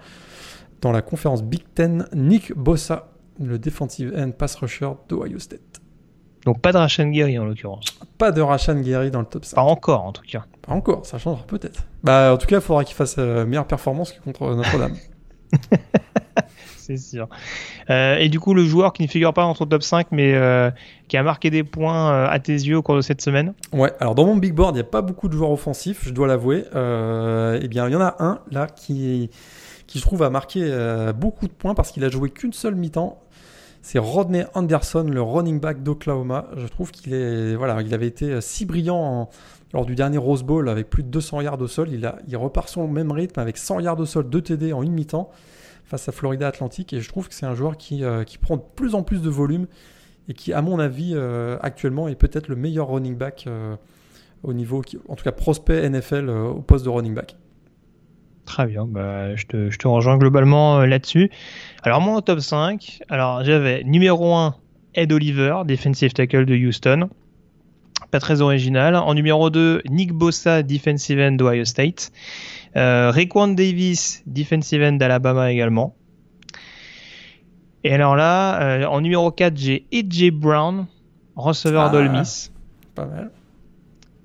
dans la conférence Big Ten, Nick Bossa, le defensive end pass rusher d'Ohio State. donc pas de Rashan Gary en l'occurrence. Pas de Rashan Gary dans le top 5. Pas encore en tout cas. Pas encore, ça changera peut-être. Bah, en tout cas, il faudra qu'il fasse euh, meilleure performance que contre Notre-Dame. C'est sûr. Euh, et du coup, le joueur qui ne figure pas dans ton top 5, mais euh, qui a marqué des points euh, à tes yeux au cours de cette semaine? Ouais, alors dans mon big board, il n'y a pas beaucoup de joueurs offensifs, je dois l'avouer. Euh, eh bien, il y en a un là qui, qui je trouve a marqué euh, beaucoup de points parce qu'il a joué qu'une seule mi-temps. C'est Rodney Anderson, le running back d'Oklahoma. Je trouve qu'il est, voilà, il avait été euh, si brillant en- lors du dernier Rose Bowl avec plus de 200 yards au sol. Il, a, il repart sur le même rythme avec 100 yards au sol, 2 TD en une mi-temps face à Florida Atlantic. Et je trouve que c'est un joueur qui, euh, qui prend de plus en plus de volume et qui, à mon avis, actuellement est peut-être le meilleur running back au niveau, en tout cas prospect NFL au poste de running back. Très bien, bah, je, te, je te rejoins globalement euh, là-dessus. Alors moi au top 5, alors j'avais numéro 1 Ed Oliver, defensive tackle de Houston. Pas très original. En numéro 2, Nick Bossa, defensive end d'Ohio State. Euh, Raekwon Davis, defensive end d'Alabama également. Et alors là, euh, en numéro 4, j'ai AJ Brown, receveur Ah. d'Ole Miss. Pas mal.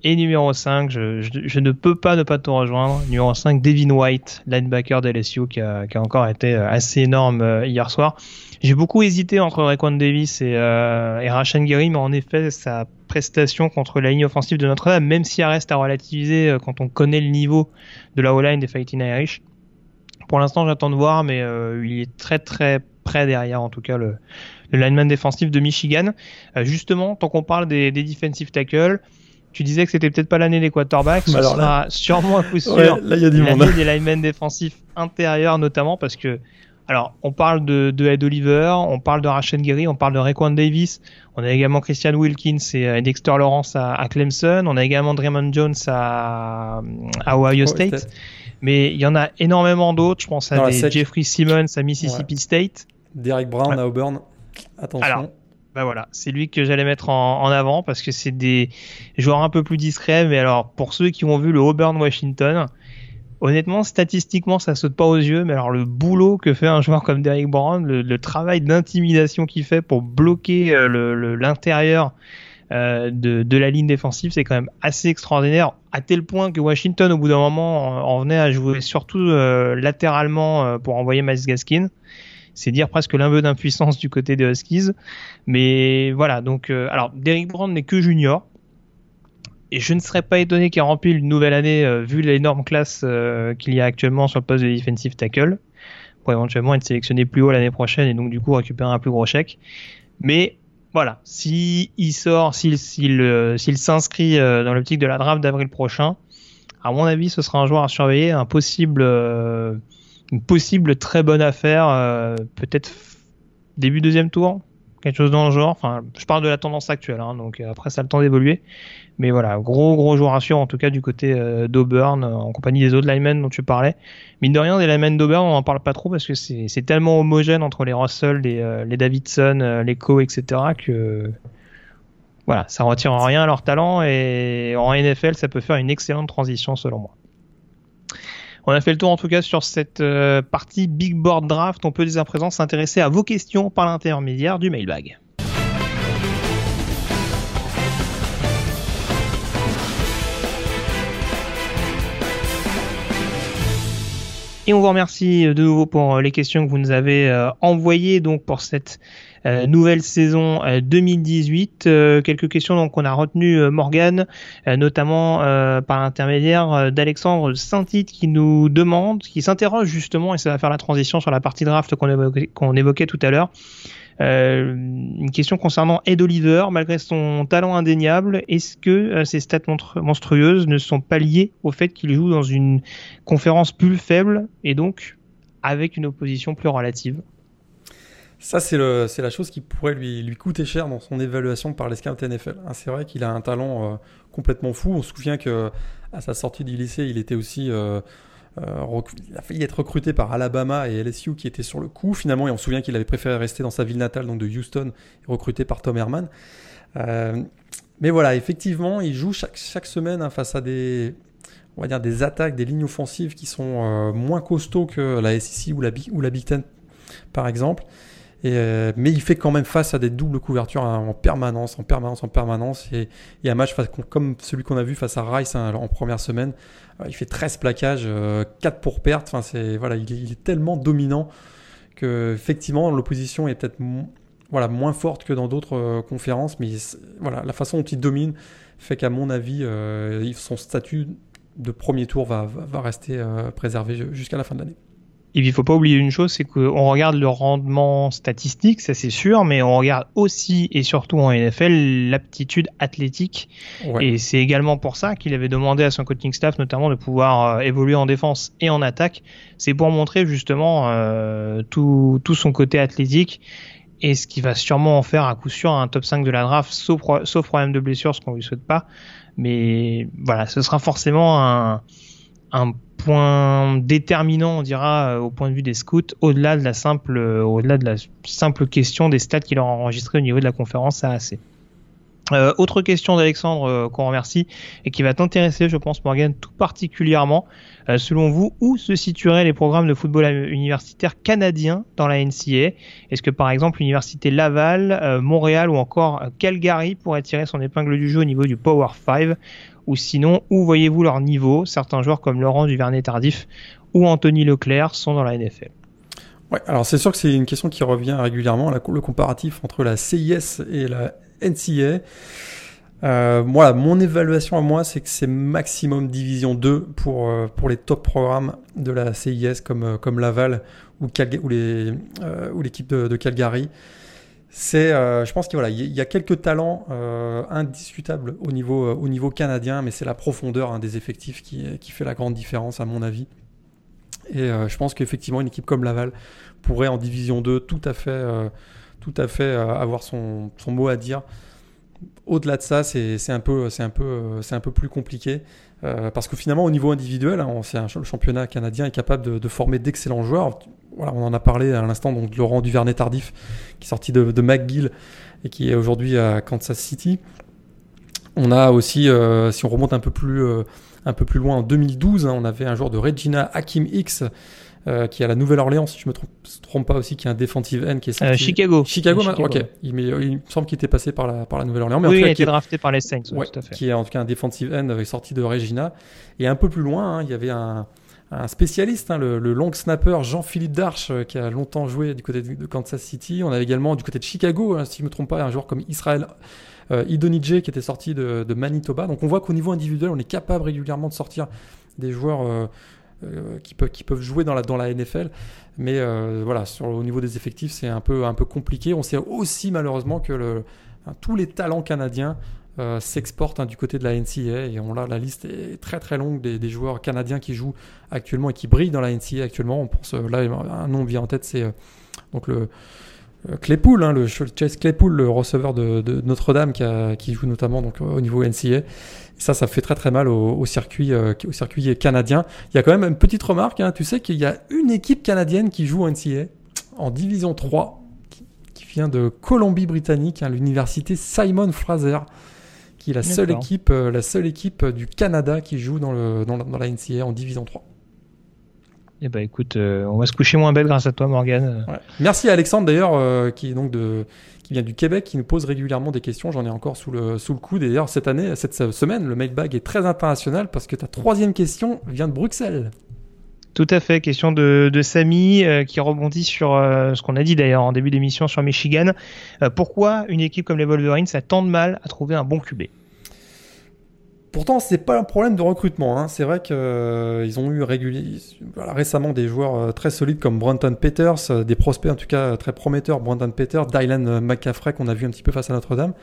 Et numéro 5, je, je, je ne peux pas ne pas te rejoindre. Numéro 5, Devin White, linebacker d'LSU, qui a, qui a encore été euh, assez énorme euh, hier soir. J'ai beaucoup hésité entre Raekwon Davis et, euh, et Rashan Gary, mais en effet, sa prestation contre la ligne offensive de Notre-Dame, même si elle reste à relativiser euh, quand on connaît le niveau de la O-line des Fighting Irish. Pour l'instant, j'attends de voir, mais euh, il est très très près derrière, en tout cas, le, le lineman défensif de Michigan. Justement, tant qu'on parle des, des defensive tackles, tu disais que c'était peut-être pas l'année des quarterbacks, ce Mais alors sera sûrement à coup sûr Ouais, là, il y a du monde. l'année des linemen défensifs intérieurs notamment parce que alors on parle de, de Ed Oliver, on parle de Rashan Gary, on parle de Raekwon Davis, on a également Christian Wilkins et euh, Dexter Lawrence à, à Clemson, on a également Draymond Jones à, à Ohio State, mais il y en a énormément d'autres, je pense à des. Jeffrey Simmons à Mississippi State. Derek Brown Ouais. à Auburn. Attention. Alors, Bah voilà, c'est lui que j'allais mettre en, avant parce que c'est des joueurs un peu plus discrets. Mais alors, pour ceux qui ont vu le Auburn-Washington, honnêtement, statistiquement, ça saute pas aux yeux. Mais alors, le boulot que fait un joueur comme Derrick Brown, le, travail d'intimidation qu'il fait pour bloquer euh, l'intérieur de, de, la ligne défensive, c'est quand même assez extraordinaire, à tel point que Washington, au bout d'un moment, en venait à jouer surtout latéralement pour envoyer Miles Gaskin. C'est dire presque l'un d'impuissance du côté des Huskies. Mais voilà, donc alors Derrick Brown n'est que junior. Et je ne serais pas étonné qu'il rempli une nouvelle année euh, vu l'énorme classe euh, qu'il y a actuellement sur le poste de defensive tackle pour éventuellement être sélectionné plus haut l'année prochaine et donc du coup récupérer un plus gros chèque. Mais voilà, si il sort, euh, s'il s'inscrit dans l'optique de la draft d'avril prochain, à mon avis, ce sera un joueur à surveiller, un possible une possible très bonne affaire, peut-être début deuxième tour, quelque chose dans le genre. Enfin, je parle de la tendance actuelle, hein, donc après ça a le temps d'évoluer. Mais voilà, gros gros joueur rassurant en tout cas du côté euh, d'Auburn euh, en compagnie des autres linemen dont tu parlais. Mine de rien, des linemen d'Auburn, on en parle pas trop parce que c'est tellement homogène entre les Russell, les, euh, les Davidson, les Co, etc. que voilà, ça retire rien à leur talent et en NFL, ça peut faire une excellente transition selon moi. On a fait le tour en tout cas sur cette partie Big Board Draft. On peut dès à présent s'intéresser à vos questions par l'intermédiaire du mailbag. Et on vous remercie euh, de nouveau pour euh, les questions que vous nous avez euh, envoyées donc pour cette nouvelle saison 2018. quelques questions donc qu'on a retenu Morgan, notamment par l'intermédiaire d'Alexandre Saint-Tite qui nous demande, qui s'interroge justement, et ça va faire la transition sur la partie draft qu'on évoquait tout à l'heure, euh, une question concernant Ed Oliver, malgré son talent indéniable, est-ce que euh, ses stats monstrueuses ne sont pas liées au fait qu'il joue dans une conférence plus faible et donc avec une opposition plus relative? Ça, c'est la chose qui pourrait lui, lui coûter cher dans son évaluation par les scouts NFL. Hein, c'est vrai qu'il a un talent euh, complètement fou. On se souvient que à sa sortie du lycée, il était aussi euh, il a failli être recruté par Alabama et LSU qui étaient sur le coup. Finalement, et on se souvient qu'il avait préféré rester dans sa ville natale, donc de Houston, recruté par Tom Herman. Euh, mais voilà, effectivement, il joue chaque, chaque semaine hein, face à des, on va dire des attaques, des lignes offensives qui sont euh, moins costauds que la SEC ou la, ou la Big Ten, par exemple. Euh, mais il fait quand même face à des doubles couvertures hein, en permanence, en permanence, en permanence. Et a un match comme celui qu'on a vu face à Rice hein, en première semaine. Euh, il fait 13 plaquages, 4 euh, pour perte. Enfin, c'est, voilà, il est, tellement dominant que effectivement l'opposition est peut-être voilà, moins forte que dans d'autres conférences. Mais voilà, la façon dont il domine fait qu'à mon avis, son statut de premier tour va rester préservé jusqu'à la fin de l'année. Et puis il faut pas oublier une chose, c'est qu'on regarde le rendement statistique, ça c'est sûr, mais on regarde aussi et surtout en NFL l'aptitude athlétique. Et c'est également pour ça qu'il avait demandé à son coaching staff notamment de pouvoir euh, évoluer en défense et en attaque. C'est pour montrer justement euh, tout, tout son côté athlétique et ce qui va sûrement en faire à coup sûr un top 5 de la draft, sauf, sauf problème de blessure, ce qu'on lui souhaite pas. Mais voilà, ce sera forcément un, un point déterminant, on dira, euh, au point de vue des scouts, au-delà de la simple, euh, au-delà de la simple question des stats qu'il a enregistrés au niveau de la conférence AAC. Euh, autre question d'Alexandre euh, qu'on remercie et qui va t'intéresser, je pense, Morgan, tout particulièrement. selon vous, où se situeraient les programmes de football universitaire canadiens dans la NCA Est-ce que par exemple l'université Laval, Montréal ou encore Calgary pourraient tirer son épingle du jeu au niveau du Power 5 ou sinon, où voyez-vous leur niveau? Certains joueurs comme Laurent Duvernay-Tardif ou Anthony Leclerc sont dans la NFL. Ouais, alors c'est sûr que c'est une question qui revient régulièrement, le comparatif entre la CIS et la NCA. Euh, voilà, mon évaluation à moi, c'est que c'est maximum division 2 pour, euh, pour les top programmes de la CIS comme, euh, comme Laval ou, ou l'équipe de, Calgary. C'est, je pense qu'il voilà, y, a quelques talents indiscutables au niveau, au niveau canadien, mais c'est la profondeur hein, des effectifs qui, qui, fait la grande différence à mon avis. Et je pense qu'effectivement une équipe comme Laval pourrait en Division 2 tout à fait, tout à fait avoir son, son, mot à dire. Au-delà de ça, c'est un peu, un peu plus compliqué. parce que finalement, au niveau individuel, hein, le championnat canadien est capable de, de former d'excellents joueurs on en a parlé à l'instant, donc Laurent Duvernay-Tardif, qui est sorti de, de McGill et qui est aujourd'hui à Kansas City. On a aussi, euh, si on remonte un peu plus, euh, un peu plus loin, en 2012, hein, on avait un joueur de Regina Hakim X euh, qui est à la Nouvelle-Orléans, si je me trompe, trompe, pas aussi, qui est un defensive end qui est sorti. Chicago. Chicago, Chicago. ok. Il, il, me semble qu'il était passé par la, par la Nouvelle-Orléans. Oui, il a été drafté par les Saints, ouais, tout à fait. Qui est en tout cas un defensive end sorti de Regina. Et un peu plus loin, hein, il y avait un, un spécialiste, hein, le, le, long snapper Jean-Philippe Darche, qui a longtemps joué du côté de, Kansas City. On avait également du côté de Chicago, hein, si je ne me trompe pas, un joueur comme Israël euh, Idonije qui était sorti de, de, Manitoba. Donc on voit qu'au niveau individuel, on est capable régulièrement de sortir des joueurs euh, euh, qui, peuvent, qui peuvent jouer dans la, NFL. Mais euh, voilà, au niveau des effectifs, c'est un peu, compliqué. On sait aussi malheureusement que hein, tous les talents canadiens euh, s'exportent hein, du côté de la NCA. Et on, là, la liste est très très longue des, joueurs canadiens qui jouent actuellement et qui brillent dans la NCA actuellement. On pense, là, un nom vient en tête, c'est donc le Claypool, hein, le Chase Claypool, le receveur de, Notre-Dame qui, a, qui, joue notamment donc au niveau NCA. Ça, ça fait très très mal au, au circuit, euh, au circuit canadien. Il y a quand même une petite remarque. Hein, tu sais qu'il y a une équipe canadienne qui joue au NCA en Division 3, qui, qui vient de Colombie-Britannique, hein, l'université Simon Fraser, qui est la seule équipe, euh, la seule équipe du Canada qui joue dans, le, dans, la, dans la NCA en Division 3. Eh ben écoute, euh, on va se coucher moins bête grâce à toi, Morgan. Ouais. Merci à Alexandre d'ailleurs, euh, qui est donc de, qui vient du Québec, qui nous pose régulièrement des questions. J'en ai encore sous le sous coude. Et d'ailleurs cette année, cette semaine, le mailbag est très international parce que ta troisième question vient de Bruxelles. Tout à fait, question de, de Samy euh, qui rebondit sur euh, ce qu'on a dit d'ailleurs en début d'émission sur Michigan. Euh, pourquoi une équipe comme les Wolverines a tant de mal à trouver un bon QB Pourtant, c'est pas un problème de recrutement. Hein. C'est vrai qu'ils euh, ont eu récemment des joueurs euh, très solides comme Brenton Peters, euh, des prospects en tout cas très prometteurs. Brenton Peters, Dylan McCaffrey qu'on a vu un petit peu face à Notre-Dame.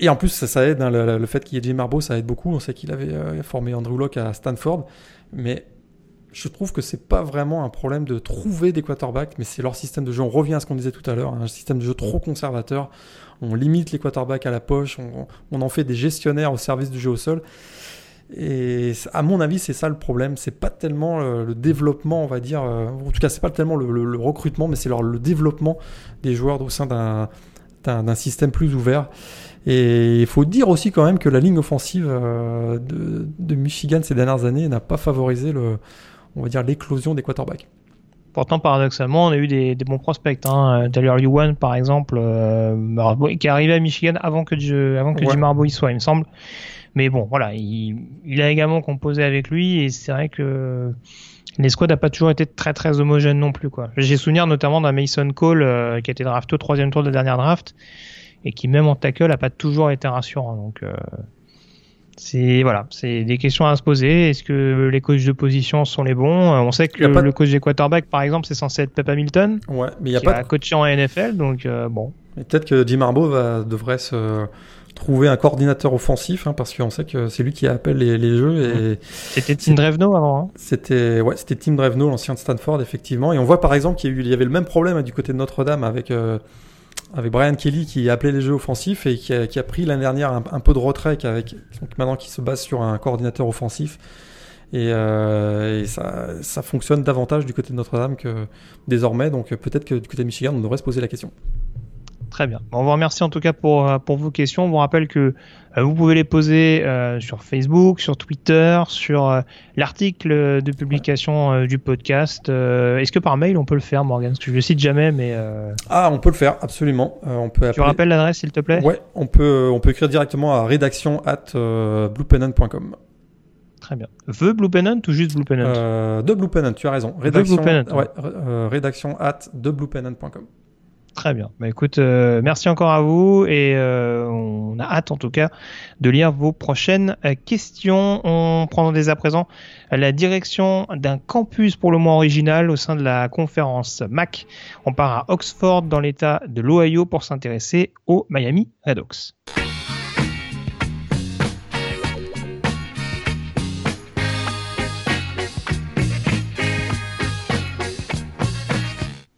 Et en plus, ça, aide. Hein, le, fait qu'il y ait Jim Marbo, ça aide beaucoup. On sait qu'il avait formé Andrew Locke à Stanford, mais je trouve que c'est pas vraiment un problème de trouver des quarterbacks, mais c'est leur système de jeu. On revient à ce qu'on disait tout à l'heure, un système de jeu trop conservateur on limite les quarterbacks à la poche, on, en fait des gestionnaires au service du jeu au sol. Et à mon avis, c'est ça le problème. C'est pas tellement le, le, développement, on va dire. Euh, en tout cas, c'est pas tellement le, recrutement, mais c'est le développement des joueurs au sein d'un système plus ouvert. Et il faut dire aussi quand même que la ligne offensive euh, de, de, Michigan ces dernières années n'a pas favorisé le, on va dire l'éclosion des quarterbacks. Pourtant, paradoxalement, on a eu des, des bons prospects. Hein. Taylor Lewan, par exemple, euh, qui est arrivé à Michigan avant que, je, avant que ouais. Jim Harbaugh y soit, il me semble. Mais bon, voilà, il, il a également composé avec lui et c'est vrai que les squads n'ont pas toujours été très très homogènes non plus. quoi. J'ai souvenir notamment d'un Mason Cole euh, qui a été drafté au troisième tour de la dernière draft et qui même en tackle n'a pas toujours été rassurant. Donc euh, c'est voilà, c'est des questions à se poser. Est-ce que les coachs de position sont les bons? On sait que le, coach des quarterbacks, par exemple, c'est censé être Pep Hamilton, ouais, mais il y a qui pas a coaché en NFL, donc euh, bon. Peut-être que Jim Harbaugh va, devrait se trouver un coordinateur offensif, hein, parce qu'on sait que c'est lui qui appelle les, les jeux. Et c'était Tim Drevno avant. Hein. C'était ouais, c'était Tim Drevno, l'ancien de Stanford, effectivement. Et on voit par exemple qu'il y, y, avait le même problème hein, du côté de Notre-Dame avec. Euh, avec Brian Kelly qui appelait les jeux offensifs et qui a, a pris l'année dernière un, peu de retrait avec maintenant qui se base sur un coordinateur offensif et, euh, et ça, ça, fonctionne davantage du côté de Notre-Dame que désormais donc peut-être que du côté de Michigan on devrait se poser la question. Très bien. On vous remercie en tout cas pour, pour vos questions. On vous rappelle que euh, vous pouvez les poser euh, sur Facebook, sur Twitter, sur euh, l'article de publication euh, du podcast. Est-ce que par mail on peut le faire, Morgan? Parce que je le cite jamais, mais. Ah, on peut le faire, absolument. on peut tu rappelles l'adresse, s'il te plaît? Ouais, on peut, on peut écrire directement à rédaction at bluepennon.com. Très bien. The Blue Pennant ou juste Blue Pennant euh, De Blue Pennant, tu as raison. Rédaction, ouais, euh, rédaction at. Très bien. Bah, écoute, euh, merci encore à vous et euh, on a hâte en tout cas de lire vos prochaines euh, questions. On prend dès à présent la direction d'un campus pour le moins original au sein de la conférence MAC. On part à Oxford dans l'état de l'Ohio pour s'intéresser au Miami Redhawks.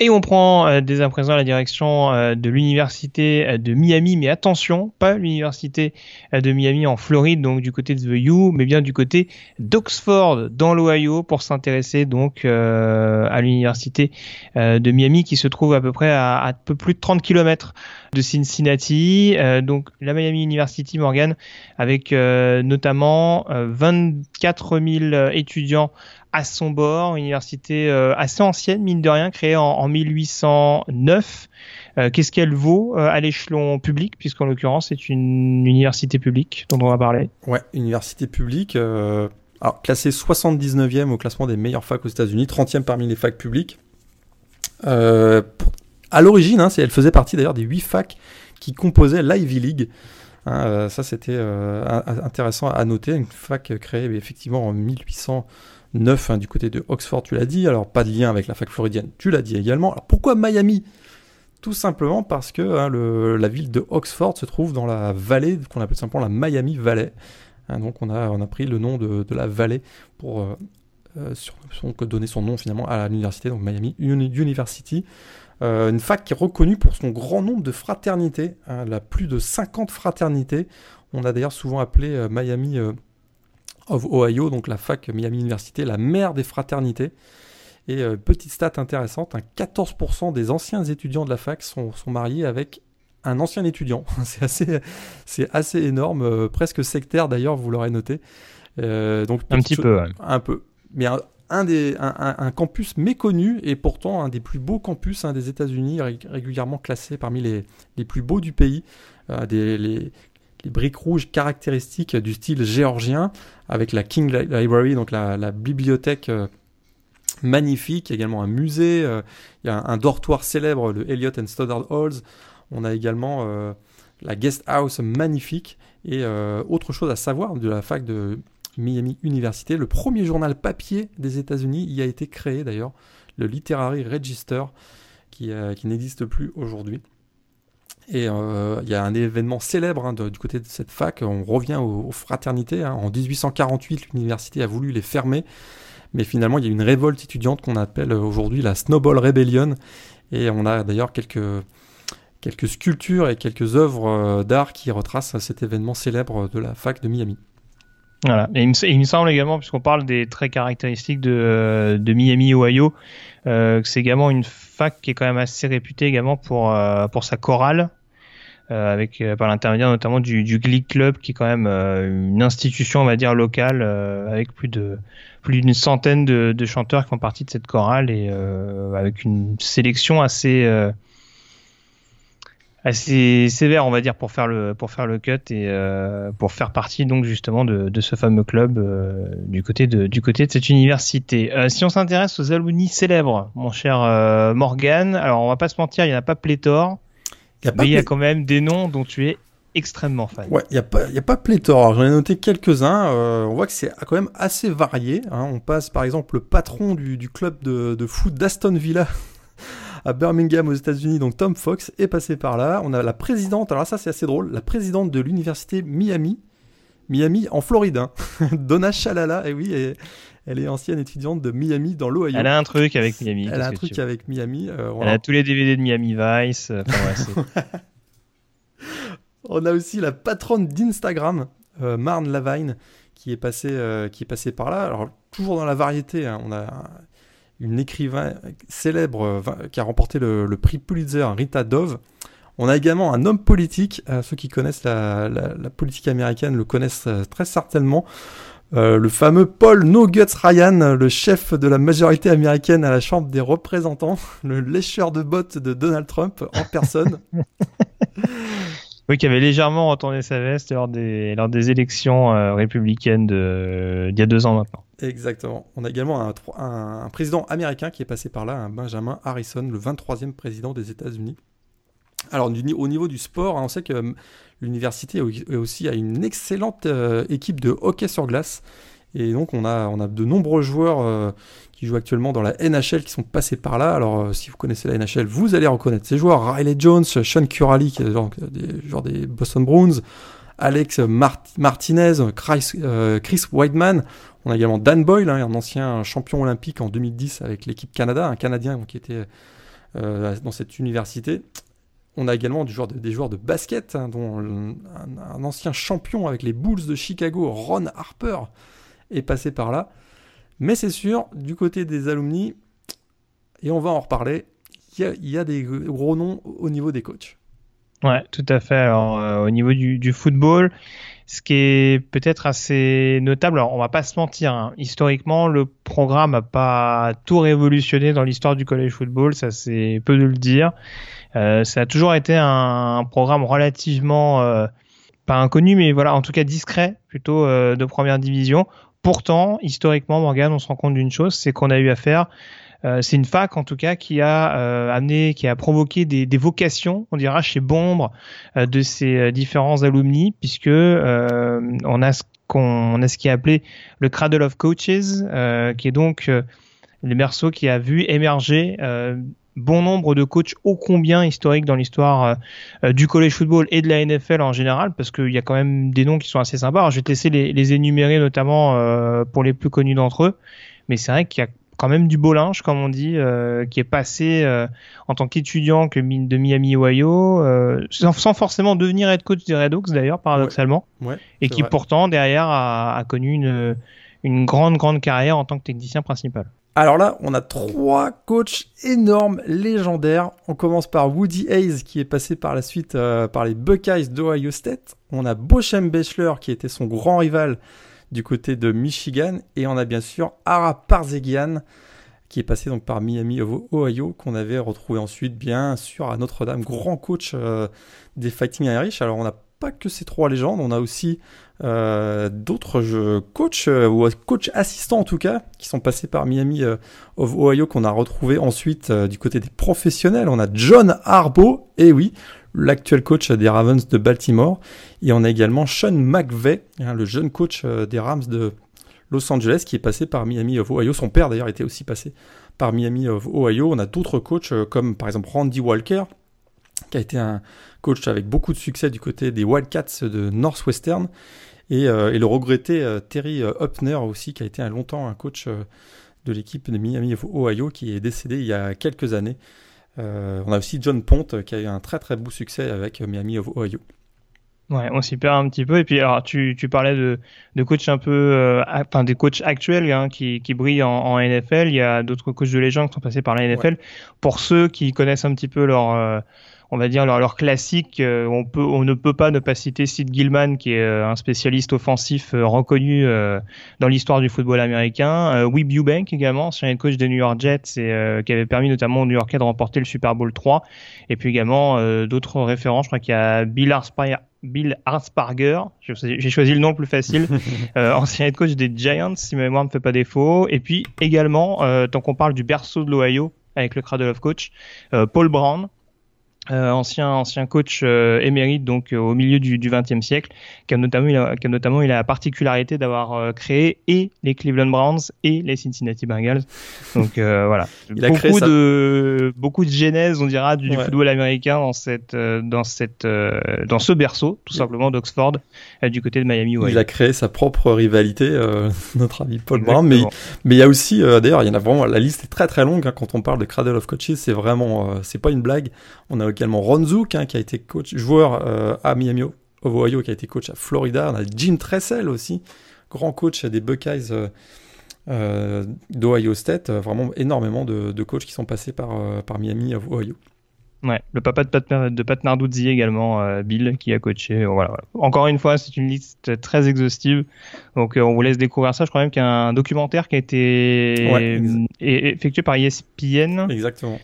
Et on prend euh, dès à présent la direction euh, de l'université de Miami, mais attention, pas l'université de Miami en Floride, donc du côté de The U, mais bien du côté d'Oxford dans l'Ohio pour s'intéresser donc euh, à l'université de Miami qui se trouve à peu près à, à peu plus de 30 km de Cincinnati. donc la Miami University Morgan avec notamment 24 000 étudiants à son bord, université assez ancienne, mine de rien, créée en, en 1809. Qu'est-ce qu'elle vaut à l'échelon public, puisqu'en l'occurrence c'est une université publique dont on va parler? Ouais, université publique. Alors, classée 79e au classement des meilleures facs aux États-Unis, 30e parmi les facs publiques. Euh, à l'origine, hein, elle faisait partie d'ailleurs des 8 facs qui composaient l'Ivy League. Hein, euh, ça, c'était euh, intéressant à noter. Une fac créée effectivement en 1809 hein, du côté de Oxford, tu l'as dit. Alors, pas de lien avec la fac floridienne, tu l'as dit également. Alors, pourquoi Miami? Tout simplement parce que la ville de Oxford se trouve dans la vallée qu'on appelle simplement la Miami Valley. donc, on a, on a pris le nom de, la vallée pour euh, sur, donner son nom finalement à l'université, donc Miami University. Euh, une fac qui est reconnue pour son grand nombre de fraternités, hein, elle a plus de 50 fraternités. On a d'ailleurs souvent appelé euh, Miami of Ohio, donc la fac Miami Université, la mère des fraternités. Et petite stat intéressante, 14% des anciens étudiants de la fac sont, mariés avec un ancien étudiant. c'est assez, c'est assez énorme, presque sectaire d'ailleurs, vous l'aurez noté. donc un petit peu. Un peu mais un, des, un, campus méconnu et pourtant un des plus beaux campus hein, des États-Unis, régulièrement classé parmi les, les, plus beaux du pays. Euh, des, les, les, briques rouges caractéristiques du style géorgien, avec la King Library, donc la, bibliothèque euh, magnifique, également un musée, euh, il y a un, dortoir célèbre, le Elliott and Stoddard Halls. On a également la guest house magnifique. Et autre chose à savoir de la fac de Miami Université. Le premier journal papier des États-Unis y a été créé d'ailleurs, le Literary Register, euh, qui n'existe plus aujourd'hui. Et euh, il y a un événement célèbre hein, du côté de cette fac. On revient aux, fraternités. Hein. En 1848, l'université a voulu les fermer. Mais finalement, il y a une révolte étudiante qu'on appelle aujourd'hui la Snowball Rebellion. Et on a d'ailleurs quelques, quelques sculptures et quelques œuvres euh, d'art qui retracent cet événement célèbre de la fac de Miami. Voilà. Et il, me, semble également, puisqu'on parle des traits caractéristiques de, euh, de Miami, Ohio, euh, que c'est également une fac qui est quand même assez réputée également pour, euh, pour sa chorale, euh, avec par l'intermédiaire notamment du, du Glee Club, qui est quand même une institution, on va dire, locale, avec plus de plus d'une centaine de, de, chanteurs qui font partie de cette chorale et avec une sélection assez assez sévère, on va dire, pour faire le pour faire le cut et euh, pour faire partie donc justement de, de ce fameux club euh, du côté de du côté de cette université. Euh, si on s'intéresse aux alumni célèbres, mon cher Morgan, alors on va pas se mentir, il y en a pas pléthore, y a pas mais il y a quand même des noms dont tu es extrêmement fan. Ouais, il y a pas y a pas pléthore. J'en ai noté quelques-uns. Euh, on voit que c'est quand même assez varié. Hein. On passe par exemple le patron du, du club de, de foot d'Aston Villa à Birmingham aux États-Unis. Donc Tom Fox est passé par là. On a la présidente, alors ça c'est assez drôle, la présidente de l'université Miami, Miami en Floride, hein. Donna Shalala. Et oui, elle est ancienne étudiante de Miami dans l'Ohio. Elle a un truc avec Miami. Elle a un truc avec Miami. Euh, elle a tous les DVD de Miami Vice. Euh, on a aussi la patronne d'Instagram, euh, Marne Lavine, qui est passée qui est passée par là. Alors toujours dans la variété. Hein. on a une écrivain célèbre euh, qui a remporté le, prix Pulitzer, Rita Dove. On a également un homme politique, euh, ceux qui connaissent la, politique américaine le connaissent euh, très certainement, le fameux Paul No Guts Ryan, le chef de la majorité américaine à la Chambre des représentants, le lécheur de bottes de Donald Trump en personne. Oui, qui avait légèrement retourné sa veste lors des, lors des élections républicaines d'il y a deux ans maintenant. Exactement. On a également un, président américain qui est passé par là, un Benjamin Harrison, le 23e président des États-Unis. Alors, au niveau du sport, hein, on sait que hum, l'université aussi a une excellente euh, équipe de hockey sur glace. Et donc, on a, de nombreux joueurs euh, qui jouent actuellement dans la NHL qui sont passés par là. Alors, euh, si vous connaissez la NHL, vous allez reconnaître ces joueurs. Riley Jones, Sean Curali, qui est genre des, des Boston Bruins, Alex Martinez, Chris, Chris Whiteman. On a également Dan Boyle, hein, un ancien champion olympique en 2010 avec l'équipe Canada, un Canadien qui était euh, dans cette université. On a également des joueurs de basket, hein, dont un, ancien champion avec les Bulls de Chicago, Ron Harper, est passé par là. Mais c'est sûr, du côté des alumni, et on va en reparler, il y, a des gros noms au niveau des coachs. Ouais, tout à fait. Alors, euh, au niveau du football, Ce qui est peut-être assez notable, alors on va pas se mentir, hein. historiquement le programme n'a pas tout révolutionné dans l'histoire du college football, ça c'est peu de le dire. Euh, ça a toujours été un, programme relativement euh, pas inconnu, mais voilà, en tout cas discret, plutôt euh, de première division. Pourtant, historiquement, Morgan, on se rend compte d'une chose, c'est qu'on a eu affaire c'est une fac en tout cas qui a euh, amené, qui a provoqué des, des, vocations, on dira chez Bombre, euh, de ces différents alumni, puisque on a ce qu'on a ce qui est appelé le Cradle of Coaches, qui est donc le berceau qui a vu émerger bon nombre de coachs ô combien historiques dans l'histoire du college football et de la NFL en général, parce qu'il y a quand même des noms qui sont assez sympas. Alors, je vais te laisser les, les énumérer, notamment pour les plus connus d'entre eux. Mais c'est vrai qu'il y a quand même du beau linge, comme on dit, euh, qui est passé euh, en tant qu'étudiant que de Miami, Ohio, euh, sans, forcément devenir head coach des Red Hawks d'ailleurs, paradoxalement, et qui pourtant derrière a, connu une, une grande, grande carrière en tant que technicien principal. Alors là, on a trois coachs énormes, légendaires. On commence par Woody Hayes, qui est passé par la suite par les Buckeyes d'Ohio State. On a Bochem Bechler, qui était son grand rival du côté de Michigan. Et on a bien sûr Ara Parzegian qui est passé par Miami Ohio, qu'on avait retrouvé ensuite bien sûr à Notre-Dame, grand coach euh, des Fighting Irish. Alors on n'a pas que ces trois légendes, on a aussi euh, d'autres coachs euh, ou coachs assistants en tout cas qui sont passés par Miami of Ohio qu'on a retrouvé ensuite du côté des professionnels. On a John Harbaugh, et oui, l'actuel coach des Ravens de Baltimore. Et on a également Sean McVeigh, hein, le jeune coach euh, des Rams de Los Angeles, qui est passé par Miami of Ohio. Son père d'ailleurs était aussi passé par Miami of Ohio. On a d'autres coachs euh, comme par exemple Randy Walker, qui a été un coach avec beaucoup de succès du côté des Wildcats de Northwestern. Et, euh, le regretté Terry Upner aussi, qui a été un longtemps un coach de l'équipe de Miami of Ohio, qui est décédé il y a quelques années. Euh, on a aussi John Pont euh, qui a eu un très très beau succès avec Miami of Ohio. Ouais, on s'y perd un petit peu. Et puis, alors, tu, tu parlais de, de coachs un peu, euh, enfin, des coachs actuels hein, qui, qui brillent en, NFL. Il y a d'autres coachs de légende qui sont passés par la NFL. Pour ceux qui connaissent un petit peu leur, on va dire leur, leur classique. Euh, on peut, on ne peut pas ne pas citer Sid Gilman, qui est euh, un spécialiste offensif euh, reconnu dans l'histoire du football américain. Weeb Eubank également, ancien head coach des New York Jets et qui avait permis notamment aux New Yorkais de remporter le Super Bowl 3. Et puis également d'autres référents. Je crois qu'il y a Bill Arsparger. Bill Arsparger, j'ai choisi le nom le plus facile, ancien head coach des Giants, si ma mémoire ne me fait pas défaut. Et puis également, tant qu'on parle du berceau de l'Ohio, avec le Cradle of Coach, Paul Brown, euh, ancien ancien coach euh, émérite donc euh, au milieu du XXe siècle, qui a notamment il a, qui a notamment il a la particularité d'avoir créé et les Cleveland Browns et les Cincinnati Bengals. Donc voilà, il beaucoup a créé de beaucoup de genèse on dira du, football américain dans cette dans cette dans ce berceau tout simplement d'Oxford du côté de Miami. Il a créé sa propre rivalité, notre ami Paul Brown, mais mais il y a aussi d'ailleurs il y en a vraiment la liste est très très longue hein, quand on parle de Cradle of Coaches, c'est vraiment c'est pas une blague. On a également Ron Zook, hein, qui a été coach, joueur euh, à Miami of Ohio, qui a été coach à Florida. On a Jim Tressel aussi, grand coach des Buckeyes euh, euh, d'Ohio State. Vraiment énormément de, coachs qui sont passés par, par Miami of Ohio. Ouais, le papa de Pat, de Pat Narduzzi également, Bill, qui a coaché. Voilà, Encore une fois, c'est une liste très exhaustive. Donc, on vous laisse découvrir ça. Je crois même qu'il y a un documentaire qui a été effectué par ESPN. Exactement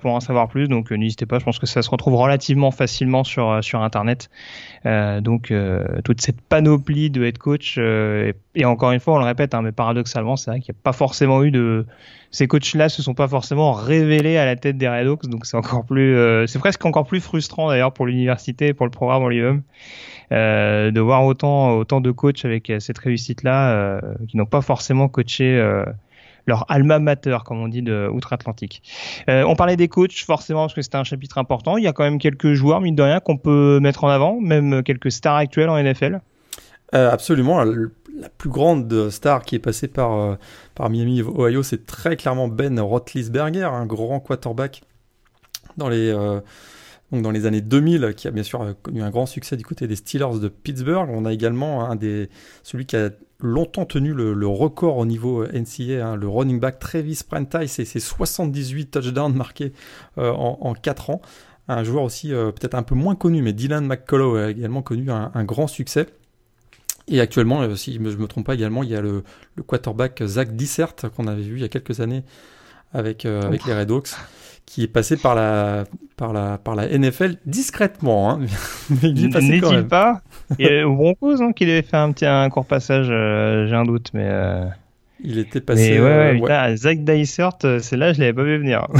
pour, en savoir plus. Donc euh, n'hésitez pas, je pense que ça se retrouve relativement facilement sur, euh, sur Internet. Euh, donc toute cette panoplie de head coach, et, encore une fois, on le répète, hein, mais paradoxalement, c'est vrai qu'il n'y a pas forcément eu de... Ces coachs-là se sont pas forcément révélés à la tête des Red donc c'est encore plus, c'est presque encore plus frustrant d'ailleurs pour l'université pour le programme en de voir autant autant de coachs avec cette réussite là qui n'ont pas forcément coaché leur alma mater, comme on dit, de outre-Atlantique. Euh, on parlait des coachs, forcément, parce que c'était un chapitre important. Il y a quand même quelques joueurs, mine de rien, qu'on peut mettre en avant, même quelques stars actuelles en NFL. Euh, absolument. La, plus grande star qui est passée par, euh, par Miami, Ohio, c'est très clairement Ben Roethlisberger, un grand quarterback dans les, donc dans les années 2000, qui a bien sûr connu un grand succès du côté des Steelers de Pittsburgh. On a également un des, celui qui a longtemps tenu le, record au niveau euh, NCA, hein, le running back Travis Prentice et ses 78 touchdowns marqués euh, en, 4 ans. Un joueur aussi euh, peut-être un peu moins connu, mais Dylan McCullough a également connu un, grand succès. Et actuellement, si je ne me trompe pas également, il y a le, le quarterback Zach Dissert qu'on avait vu il y a quelques années avec, avec les Red Hawks qui est passé par la, par la, par la NFL discrètement. Hein. N'est-il pas Et au Broncos hein, qu'il avait fait un petit un court passage, euh, j'ai un doute, mais. Euh, Il était passé. Mais ouais, ouais, euh, Zach Dysert, c'est là, je l'avais pas vu venir.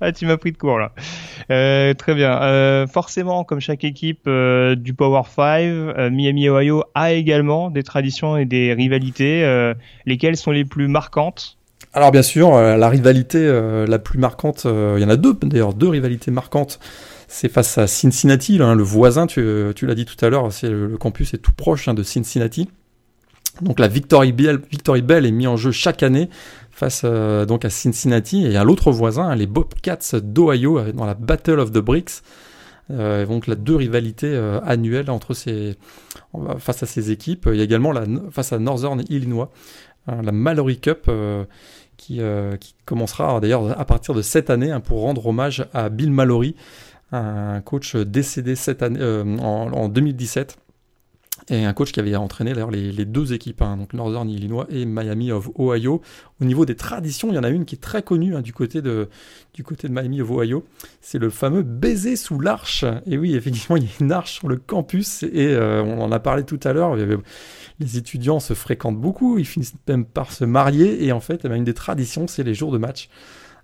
ah, tu m'as pris de court là. très bien. forcément, comme chaque équipe du Power 5, Miami Ohio a également des traditions et des rivalités. lesquelles sont les plus marquantes? Alors bien sûr, la rivalité la plus marquante, il y en a deux d'ailleurs, deux rivalités marquantes. C'est face à Cincinnati, hein, le voisin, tu, l'as dit tout à l'heure, le, campus est tout proche hein, de Cincinnati. Donc la Victory Bell, Victory Bell est mise en jeu chaque année face donc à Cincinnati et à l'autre voisin, hein, les Bobcats d'Ohio, dans la Battle of the Bricks. donc la deux rivalités annuelles face à ces équipes. Il y a également face à Northern Illinois, la Mallory Cup euh, qui, commencera d'ailleurs à partir de cette année pour rendre hommage à Bill Mallory, un coach décédé cette année, euh, en, 2017 et un coach qui avait entraîné d'ailleurs les, deux équipes, hein, donc Northern Illinois et Miami of Ohio. Au niveau des traditions, il y en a une qui est très connue hein, du, côté de, du côté de Miami of Ohio, c'est le fameux baiser sous l'arche. Et oui, effectivement, il y a une arche sur le campus et euh, on en a parlé tout à l'heure les étudiants se fréquentent beaucoup, ils finissent même par se marier, et en fait, eh ben, une des traditions, c'est les jours de match.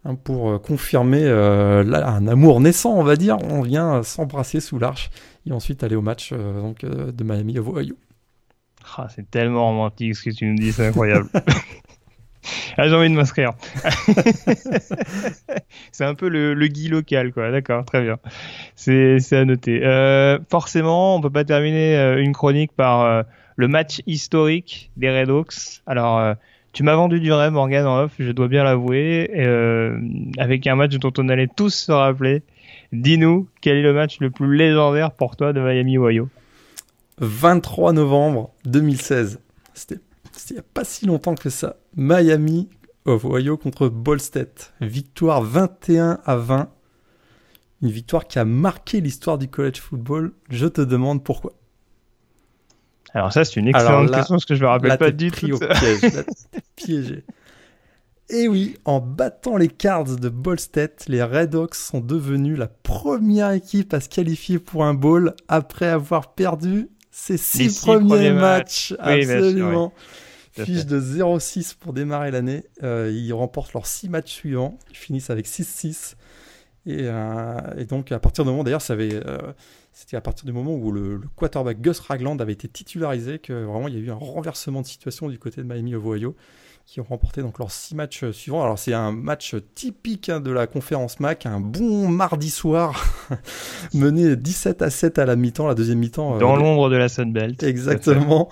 Hein, pour euh, confirmer euh, un amour naissant, on va dire, on vient s'embrasser sous l'arche et ensuite aller au match euh, de Miami à Ohio. Ah, c'est tellement romantique ce que tu nous dis, c'est incroyable. ah, j'ai envie de m'inscrire. c'est un peu le, Guy local, quoi. D'accord, très bien. C'est à noter. forcément, on peut pas terminer une chronique par le match historique des Red Hawks. Alors, euh, tu m'as vendu du rêve, Morgan, en off, je dois bien l'avouer, euh, avec un match dont on allait tous se rappeler. Dis-nous, quel est le match le plus légendaire pour toi de Miami Ohio? 23 novembre 2016. C'était il n'y a pas si longtemps que ça. Miami Ohio contre Ball. Victoire 21 à 20. Une victoire qui a marqué l'histoire du college football. Je te demande pourquoi. Alors ça, c'est une excellente question parce que je me rappelle pas du tout. au piège. piégé. Et oui, en battant les Cards de State, les Red Hawks sont devenus la première équipe à se qualifier pour un bowl après avoir perdu ses six, premiers, matchs. Absolument. Fiche de 0-6 pour démarrer l'année. Euh, ils remportent leurs six matchs suivants. Ils finissent avec 6-6. Euh, et, donc, à partir du moment, d'ailleurs, ça avait, euh, c'était à partir du moment où le, quarterback Gus Ragland avait été titularisé que vraiment il y a eu un renversement de situation du côté de Miami of Ohio qui ont remporté donc leurs six matchs suivants. Alors c'est un match typique hein, de la conférence MAC, un bon mardi soir, mené 17 à 7 à la mi-temps, la deuxième mi-temps. Euh, Dans l'ombre de la Sunbelt. Exactement.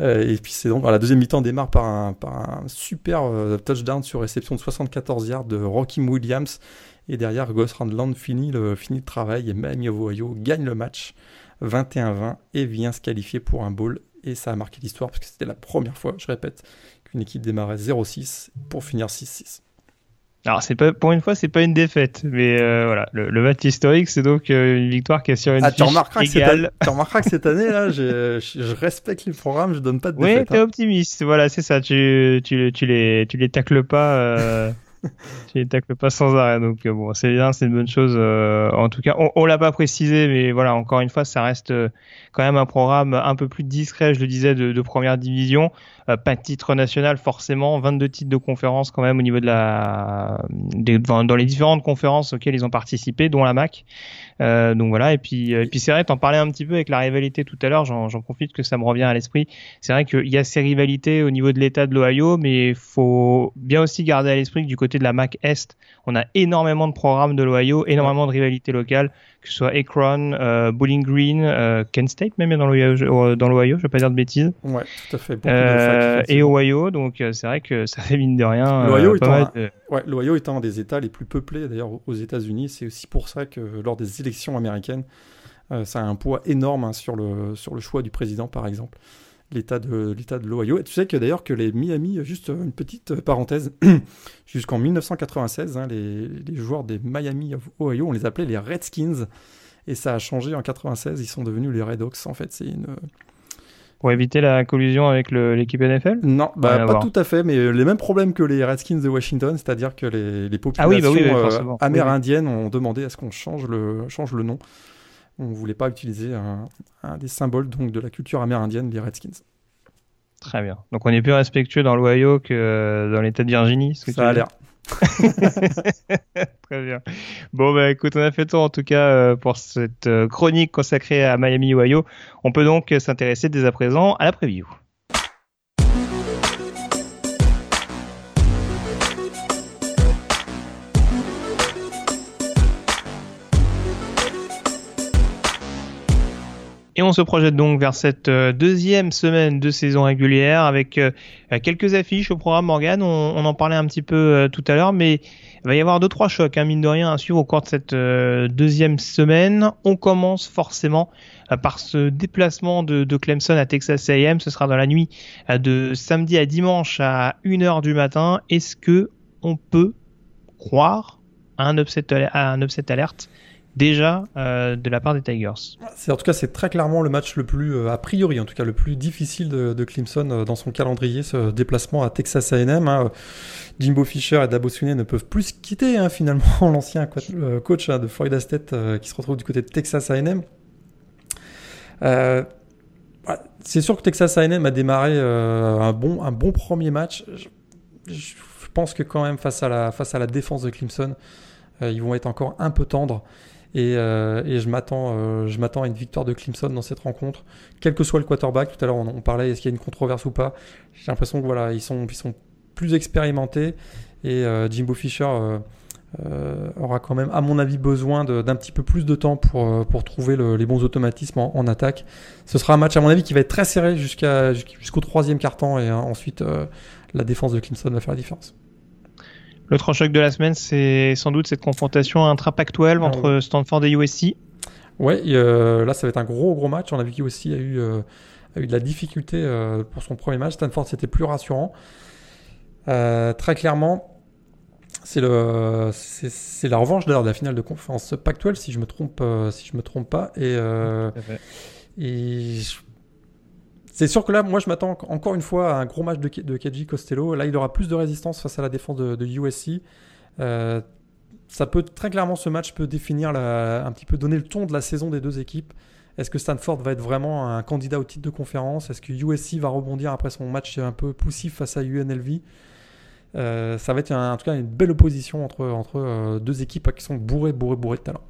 Euh, et puis c'est donc, la deuxième mi-temps démarre par un, par un super euh, touchdown sur réception de 74 yards de Rocky Williams et derrière, Gus Randland finit le, finit le travail et Miami of Ohio gagne le match 21-20 et vient se qualifier pour un bowl. Et ça a marqué l'histoire parce que c'était la première fois, je répète, qu'une équipe démarrait 0-6 pour finir 6-6. Alors c'est pas pour une fois c'est pas une défaite, mais euh, voilà le, match historique c'est donc euh, une victoire qui assure une ah, tu remarqueras égale. Que tu remarqueras que cette année là, je, je, respecte les programmes, je donne pas de défaite. Oui, t'es hein. optimiste, voilà c'est ça, tu, tu, tu les tu les tacles pas. Euh... tu les tacles pas sans arrêt. Donc euh, bon, c'est bien, c'est une bonne chose. Euh, en tout cas, on, on l'a pas précisé, mais voilà, encore une fois, ça reste euh, quand même un programme un peu plus discret, je le disais, de, de première division. Pas de titre national forcément, 22 titres de conférence quand même au niveau de la, dans les différentes conférences auxquelles ils ont participé, dont la MAC. Euh, donc voilà, et puis, et puis c'est vrai, t'en parlais un petit peu avec la rivalité tout à l'heure, j'en profite que ça me revient à l'esprit. C'est vrai qu'il y a ces rivalités au niveau de l'État de l'Ohio, mais faut bien aussi garder à l'esprit que du côté de la MAC Est, on a énormément de programmes de l'Ohio, énormément de rivalités locales, que ce soit Akron, euh, Bowling Green, euh, Kent State même dans l'Ohio, dans l'Ohio, je vais pas dire de bêtises. Ouais, tout à fait. Euh, et Ohio, donc euh, c'est vrai que ça fait mine de rien. L'Ohio est, étant un des États les plus peuplés d'ailleurs aux États-Unis, c'est aussi pour ça que lors des élections américaines, ça a un poids énorme hein, sur, le, sur le choix du président par exemple l'état de l'état de l'Ohio. Et tu sais que d'ailleurs que les Miami, juste une petite parenthèse, jusqu'en 1996, hein, les, les, joueurs des Miami of Ohio, on les appelait les Redskins. et ça a changé en 96. Ils sont devenus les Red Hawks. En fait, c'est une pour éviter la collusion avec l'équipe NFL Non, bah, pas tout à fait, mais les mêmes problèmes que les Redskins de Washington, c'est-à-dire que les, les populations ah euh, amérindiennes ont demandé à ce qu'on change le, change le nom. On ne voulait pas utiliser un, un, des symboles donc, de la culture amérindienne, les Redskins. Très bien. Donc on est plus respectueux dans l'Ohio que dans l'État de Virginie. Ça a l'air. Très bien. Bon, bah écoute, on a fait tout en tout cas euh, pour cette euh, chronique consacrée à Miami, Ohio. On peut donc s'intéresser dès à présent à la preview. Et on se projette donc vers cette euh, deuxième semaine de saison régulière avec euh, quelques affiches au programme Morgan. On, en parlait un petit peu euh, tout à l'heure, mais il va y avoir deux trois chocs, hein, mine de rien, à suivre au cours de cette deuxième semaine. On commence forcément par ce déplacement de, de, Clemson à Texas A&M. Ce sera dans la nuit de samedi à dimanche à 1h du matin. Est-ce que on peut croire à un upset, à un upset alerte déjà euh, de la part des Tigers. En tout cas c'est très clairement le match le plus euh, a priori en tout cas le plus difficile de, Clemson euh, dans son calendrier ce déplacement à Texas A&M. Hein. Jimbo Fisher et Dabo Swinney ne peuvent plus quitter hein, finalement l'ancien coach hein, de Florida State qui se retrouve du côté de Texas A&M. c'est sûr que Texas A&M a démarré un bon premier match. Je, je, pense que quand même face à la face à la défense de Clemson, ils vont être encore un peu tendres. Euh, et, je m'attends, euh, je m'attends à une victoire de Clemson dans cette rencontre, quel que soit le quarterback. Tout à l'heure, on, parlait est-ce qu'il y a une controverse ou pas? J'ai l'impression que voilà, ils sont, plus expérimentés et euh, Jimbo Fisher aura quand même, à mon avis, besoin d'un petit peu plus de temps pour, trouver les bons automatismes en, attaque. Ce sera un match, à mon avis, qui va être très serré jusqu'au troisième quart-temps et ensuite la défense de Clemson va faire la différence. L'autre choc de la semaine, c'est sans doute cette confrontation intra-Pac-12 ah entre Stanford et USC. Ouais, euh, là, ça va être un gros, gros match. On a vu qu'USC a eu, euh, a eu de la difficulté euh, pour son premier match. Stanford, c'était plus rassurant. très clairement, c'est la revanche d'ailleurs de la finale de conférence Pac-12, si je me trompe, si je me trompe pas. Et, et c'est sûr que là, moi, je m'attends encore une fois à un gros match de, Keji Costello. Là, il aura plus de résistance face à la défense de, USC. Euh, ça peut très clairement, ce match peut définir un petit peu donner le ton de la saison des deux équipes. Est-ce que Stanford va être vraiment un candidat au titre de conférence? Est-ce que USC va rebondir après son match un peu poussif face à UNLV euh, Ça va être en tout cas une belle opposition entre, entre euh, deux équipes qui sont bourrées, bourrées, bourrées de talent.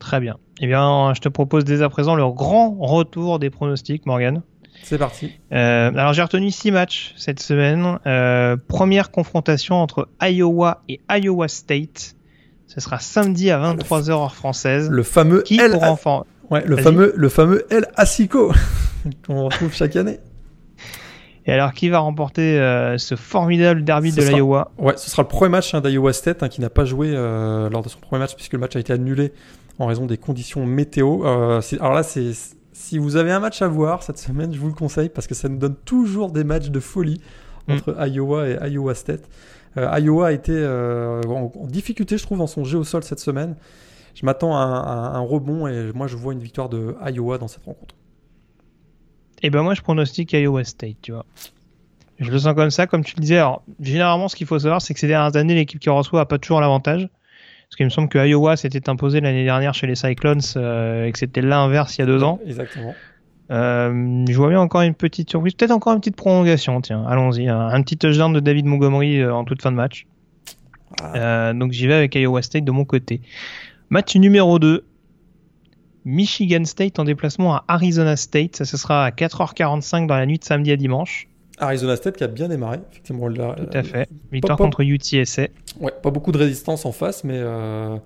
Très bien. Eh bien, je te propose dès à présent le grand retour des pronostics, Morgan. C'est parti. Euh, alors j'ai retenu six matchs cette semaine. Euh, première confrontation entre Iowa et Iowa State. Ce sera samedi à 23h heure française. Le fameux qui pour enfants. Ouais, le fameux le fameux El Asico qu'on retrouve chaque année. Et alors, qui va remporter euh, ce formidable derby de l'Iowa? Ouais, ce sera le premier match hein, d'Iowa State hein, qui n'a pas joué lors de son premier match puisque le match a été annulé en raison des conditions météo. alors là, c'est si vous avez un match à voir cette semaine, je vous le conseille parce que ça nous donne toujours des matchs de folie mm. entre Iowa et Iowa State. Euh, Iowa a été euh, en, difficulté, je trouve, dans son jeu au sol cette semaine. Je m'attends à, un rebond et moi je vois une victoire de Iowa dans cette rencontre. Et eh ben moi je pronostique Iowa State, tu vois. Je le sens comme ça, comme tu le disais. Alors, généralement, ce qu'il faut savoir, c'est que ces dernières années, l'équipe qui reçoit a pas toujours l'avantage. Parce qu'il me semble que Iowa s'était imposé l'année dernière chez les Cyclones euh, et que c'était l'inverse il y a deux ans. Exactement. Euh, je vois bien encore une petite surprise, peut-être encore une petite prolongation. Tiens, allons-y. Un, petit touchdown de David Montgomery euh, en toute fin de match. Ah. donc j'y vais avec Iowa State de mon côté. Match numéro 2. Michigan State en déplacement à Arizona State. Ça, ce sera à 4h45 dans la nuit de samedi à dimanche. Arizona State qui a bien démarré, effectivement. Tout à fait. Victoire contre UTSA. Ouais, pas beaucoup de résistance en face, mais, euh,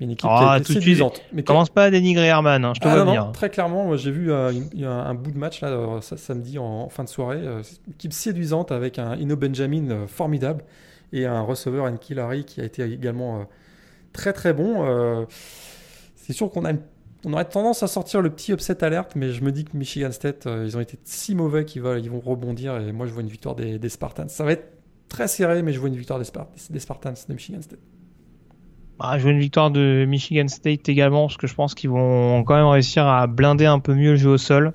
une équipe ah, qui a séduisante. Mais commence pas à dénigrer Herman, hein, je te ah, vois non, Très clairement, j'ai vu euh, un, bout de match là, euh, samedi en, fin de soirée. une équipe séduisante avec un Ino Benjamin formidable et un receveur Enki Larry qui a été également très très bon. c'est sûr qu'on a une on aurait tendance à sortir le petit upset alerte, mais je me dis que Michigan State, euh, ils ont été si mauvais qu'ils ils vont rebondir et moi je vois une victoire des, des, Spartans. Ça va être très serré, mais je vois une victoire des, Spartans de Michigan State. Ah, je veux une victoire de Michigan State également, parce que je pense qu'ils vont quand même réussir à blinder un peu mieux le jeu au sol.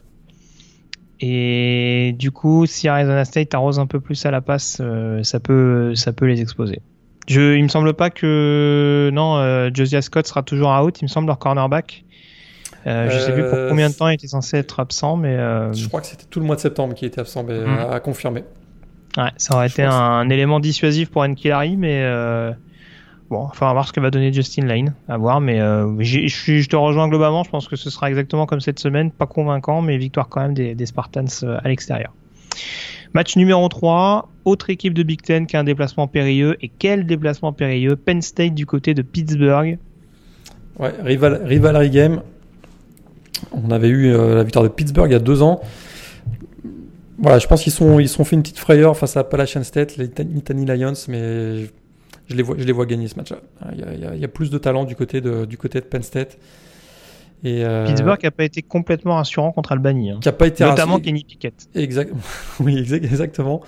Et du coup, si Arizona State arrose un peu plus à la passe, euh, ça peut, les exposer. Je, il me semble pas que non, euh, Josiah Scott sera toujours out. Il me semble leur cornerback. Euh, je sais plus pour combien de temps il était censé être absent, mais je crois que c'était tout le mois de septembre qui était absent, mais mm. à confirmer. Ouais, ça aurait été un, élément dissuasif pour Nkilari, mais Bon, enfin, va voir ce que va donner Justin Lane, à voir, mais euh, je te rejoins globalement, je pense que ce sera exactement comme cette semaine, pas convaincant, mais victoire quand même des, Spartans euh, à l'extérieur. Match numéro 3, autre équipe de Big Ten qui a un déplacement périlleux, et quel déplacement périlleux Penn State du côté de Pittsburgh. Ouais, rival, rivalry game. On avait eu euh, la victoire de Pittsburgh il y a deux ans. Voilà, je pense qu'ils sont, ils sont fait une petite frayeur face à Appalachian State, les Nittany Lions, mais je les vois, je les vois gagner ce match-là. Il, y a plus de talent du côté de, du côté de Penn State. Et euh, Pittsburgh n'a pas été complètement rassurant contre Albany. Hein. Qui a pas été Notamment Kenny Pickett. Exact... oui, exactement.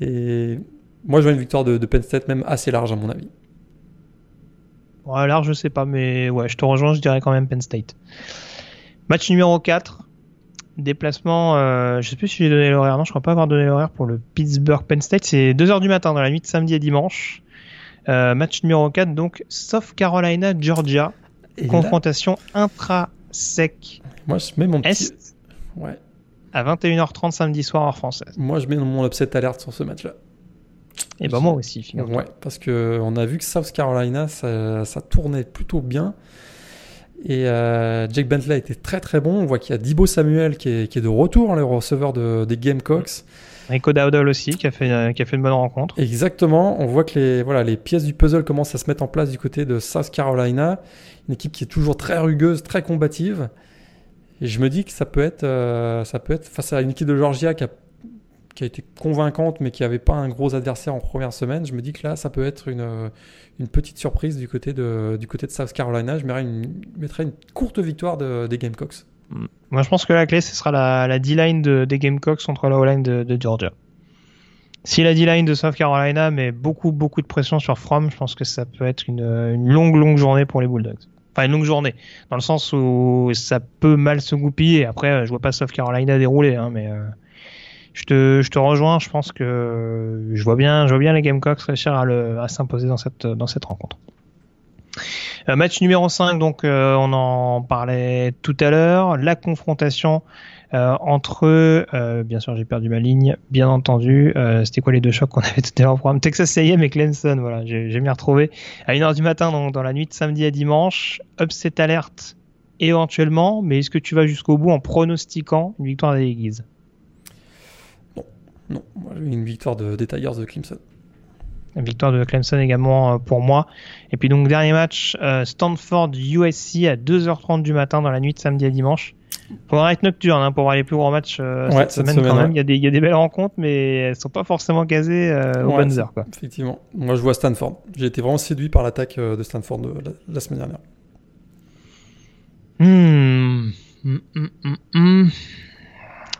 Et moi, je vois une victoire de, Penn State même assez large, à mon avis. Ouais, large, je sais pas, mais ouais, je te rejoins, je dirais quand même Penn State. Match numéro 4. Déplacement, euh, je sais plus si j'ai donné l'horaire, non, je crois pas avoir donné l'horaire pour le Pittsburgh Penn State. C'est 2h du matin dans la nuit de samedi et dimanche. Euh, match numéro 4, donc South Carolina, Georgia. confrontation intra-sec. Moi, je mets mon petit... Ouais. À 21h30 samedi soir en française? Moi, je mets mon upset alerte sur ce match-là. Et ben moi aussi, finalement. Ouais, parce que on a vu que South Carolina, ça, tournait plutôt bien. Et euh, Jake Bentley était très très bon. On voit qu'il y a Dibo Samuel qui est, de retour, le receveur de, des Gamecocks. Rico Dowdle aussi, qui a, fait, qui a fait une bonne rencontre. Exactement. On voit que les, voilà, les pièces du puzzle commencent à se mettre en place du côté de South Carolina. Une équipe qui est toujours très rugueuse, très combative. Et je me dis que ça peut être, euh, ça peut être face à une équipe de Georgia qui a, qui a été convaincante, mais qui n'avait pas un gros adversaire en première semaine. Je me dis que là, ça peut être une, une petite surprise du côté de, du côté de South Carolina. Je mettrais une, mettrais une courte victoire des Gamecocks. Mm. Moi, je pense que la clé, ce sera la, la D-line de, des Gamecocks contre la O-line de, Georgia. Si la D-line de South Carolina met beaucoup, beaucoup de pression sur From, je pense que ça peut être une, longue, longue journée pour les Bulldogs. Enfin, une longue journée, dans le sens où ça peut mal se goupiller. Après, je vois pas South Carolina dérouler, hein, mais euh, je, te, rejoins. Je pense que je vois bien, je vois bien les Gamecocks réussir à, s'imposer dans cette, rencontre. Euh, match numéro 5, donc euh, on en parlait tout à l'heure, la confrontation euh, entre, bien sûr j'ai perdu ma ligne, bien entendu, c'était quoi les deux chocs qu'on avait tout à l'heure au programme? Texas A&M et Clemson, voilà, j'ai m'y retrouvé à 1h du matin, donc dans la nuit de samedi à dimanche, upset alerte éventuellement, mais est-ce que tu vas jusqu'au bout en pronostiquant une victoire des Eagles? Non, une victoire de, des Tigers de Clemson. Victoire de Clemson également euh, pour moi. Et puis donc dernier match, euh, Stanford USC à 2h30 du matin dans la nuit de samedi à dimanche. Faudra être nocturne hein, pour voir les plus gros matchs euh, cette, semaine, quand même. Il, y a des, il y, a des, belles rencontres, mais elles sont pas forcément casées aux bonnes heures. Quoi. Effectivement. Moi, je vois Stanford. J'ai été vraiment séduit par l'attaque de Stanford de, la, semaine dernière. Hmm. Hmm, hmm,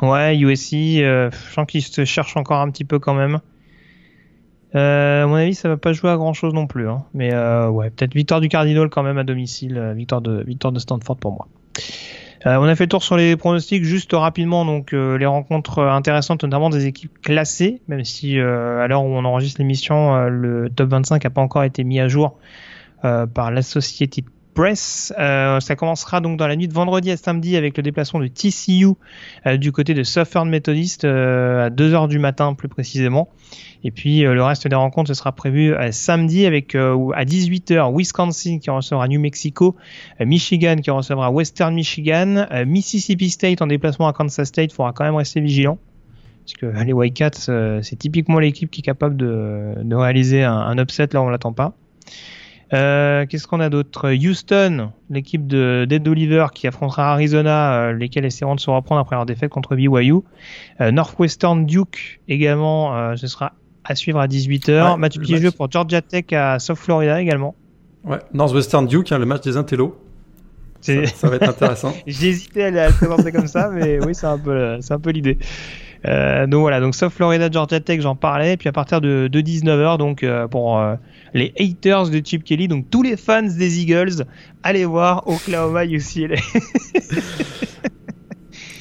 ouais, USC, je sens qu'ils se cherchent encore un petit peu quand même. Euh, à mon avis, ça va pas jouer à grand chose non plus. Hein. Mais euh, ouais, peut-être victoire du Cardinal quand même à domicile, euh, victoire de victoire de Stanford pour moi. Euh, on a fait le tour sur les pronostics juste rapidement, donc les rencontres intéressantes, notamment des équipes classées, même si à l'heure où on enregistre l'émission, le top 25 n'a pas encore été mis à jour par Press. ça commencera donc dans la nuit de vendredi à samedi avec le déplacement de TCU du côté de Southern Methodist à 2h du matin plus précisément. Et puis euh, le reste des rencontres, ce sera prévu euh, samedi avec euh, à 18h Wisconsin qui recevra New Mexico, Michigan qui recevra Western Michigan, Mississippi State en déplacement à Kansas State. Il faudra quand même rester vigilant. Parce que les Wildcats, c'est typiquement l'équipe qui est capable de, réaliser un, un, upset là on l'attend pas. Euh, Qu'est-ce qu'on a d'autre? Houston, l'équipe de d'Ed Oliver qui affrontera Arizona, lesquels essaieront de se reprendre après leur défaite contre BYU. Euh, Northwestern Duke également, ce sera à suivre à 18h. match piégeux pour Georgia Tech à South Florida également. Ouais, Northwestern Duke, hein, le match des intellos. Ça, ça, va être intéressant. Hésité à le présenter comme ça, mais oui, c'est un peu, c'est un peu l'idée. Euh, donc voilà, donc sauf Florida Georgia Tech, j'en parlais. Puis à partir de, 19h, donc euh, pour euh, les haters de Chip Kelly, donc tous les fans des Eagles, allez voir Oklahoma UCLA.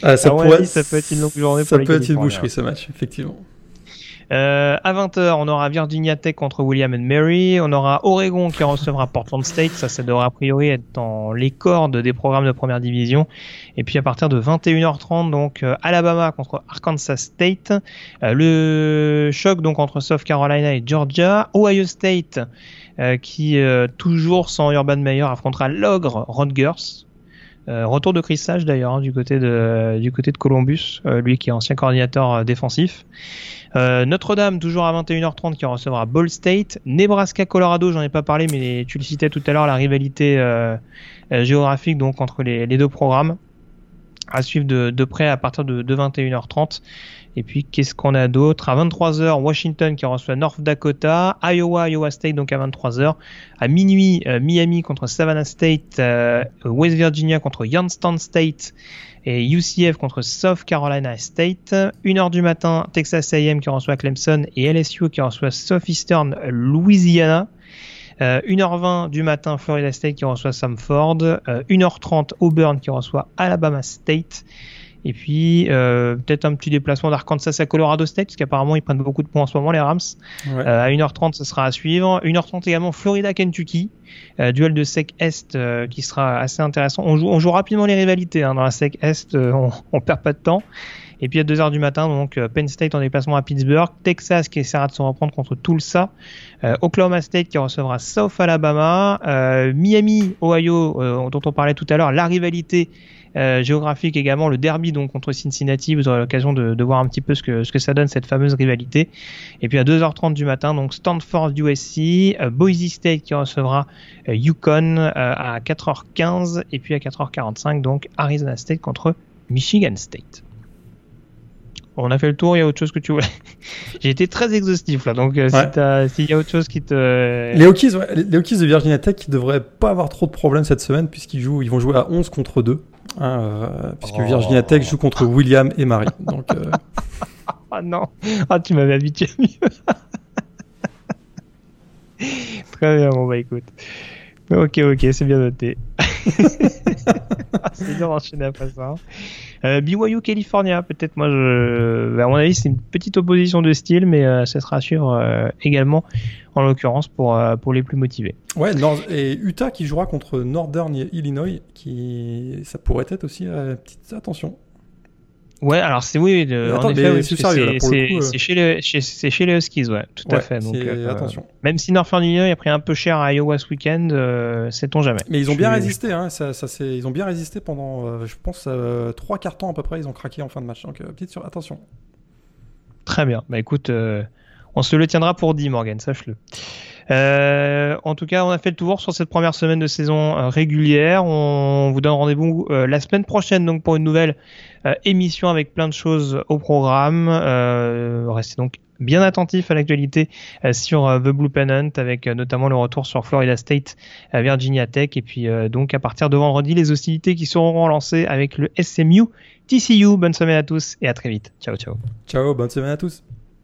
ah, ça, pourrait, ça peut être une longue journée ça peut être une boucherie ce match, effectivement. Euh, à 20h, on aura Virginia Tech contre William and Mary. On aura Oregon qui recevra Portland State. Ça, ça devrait a priori être dans les cordes des programmes de première division. Et puis à partir de 21h30, donc euh, Alabama contre Arkansas State. Euh, le choc donc entre South Carolina et Georgia. Ohio State qui toujours sans Urban Meyer affrontera l'ogre Rutgers. retour de Chris Sage d'ailleurs hein, du côté de du côté de Columbus, lui qui est ancien coordinateur défensif. Euh, Notre-Dame, toujours à 21h30, qui recevra Ball State. Nebraska-Colorado, j'en ai pas parlé, mais tu le citais tout à l'heure, la rivalité euh, euh, géographique donc entre les, deux programmes. À suivre de, près à partir de, 21h30. Et puis, qu'est-ce qu'on a d'autre? À 23h, Washington qui reçoit North Dakota, Iowa, Iowa State donc à 23h. À minuit, Miami contre Savannah State, West Virginia contre Youngstown State et UCF contre South Carolina State. 1h du matin, Texas A&M qui reçoit Clemson et LSU qui reçoit Southeastern Louisiana. 1h20 euh, du matin, Florida State qui reçoit Samford. 1h30, euh, Auburn qui reçoit Alabama State. Et puis euh, peut-être un petit déplacement d'Arkansas à Colorado State, parce qu'apparemment ils prennent beaucoup de points en ce moment les Rams. Euh, à 1h30 ce sera à suivre. 1h30 également Florida Kentucky, euh, duel de SEC Est qui sera assez intéressant. On joue, on joue rapidement les rivalités hein. dans la SEC Est, on, on perd pas de temps. Et puis à 2h du matin, donc Penn State en déplacement à Pittsburgh, Texas qui essaiera de se reprendre contre Tulsa, Oklahoma State qui recevra South Alabama, Miami, Ohio, dont on parlait tout à l'heure, la rivalité euh, géographique également, le derby donc contre Cincinnati, vous aurez l'occasion de, voir un petit peu ce que, ce que ça donne cette fameuse rivalité. Et puis à 2h30 du matin, donc Stanford USC, euh, Boise State qui recevra euh, Yukon à 4h15 et puis à 4h45 donc Arizona State contre Michigan State. On a fait le tour, il y a autre chose que tu voulais. J'ai été très exhaustif là, donc s'il y a autre chose qui te. Les Hokies, les Hokies de Virginia Tech qui devraient pas avoir trop de problèmes cette semaine puisqu'ils jouent, ils vont jouer à 11 contre 2. Hein, euh, puisque Virginia Tech joue contre William et Marie. Donc, euh... ah non, ah, tu m'avais habitué mieux. Très bien, bon bah écoute. Ok, ok, c'est bien noté. c'est dur d'enchaîner après ça. Euh, BYU California, peut-être moi, je, à mon avis, c'est une petite opposition de style, mais euh, ça sera à euh, également, en l'occurrence, pour, euh, pour les plus motivés. Ouais, et Utah qui jouera contre Northern Illinois, qui ça pourrait être aussi, petite attention. Ouais, alors c'est oui, en effet, c'est chez, les, c'est chez les Huskies, ouais, tout à fait. Donc, euh, attention. Même si Northern Illinois a pris un peu cher à Iowa ce week-end, euh, sait-on jamais. Mais ils ont bien résisté, hein, ça, ça ils ont bien résisté pendant, euh, je pense, trois quarts temps à peu près, ils ont craqué en fin de match. Donc petite sur... attention. Très bien. Bah écoute, on se le tiendra pour dit, Morgan, sache-le. Euh, en tout cas, on a fait le tour sur cette première semaine de saison euh, régulière. On vous donne rendez-vous euh, la semaine prochaine donc pour une nouvelle émission avec plein de choses au programme. restez donc bien attentif à l'actualité sur The Blue Pennant avec notamment le retour sur Florida State, Virginia Tech et puis donc à partir de vendredi les hostilités qui seront relancées avec le SMU TCU. Bonne semaine à tous et à très vite. Ciao ciao. Ciao, bonne semaine à tous.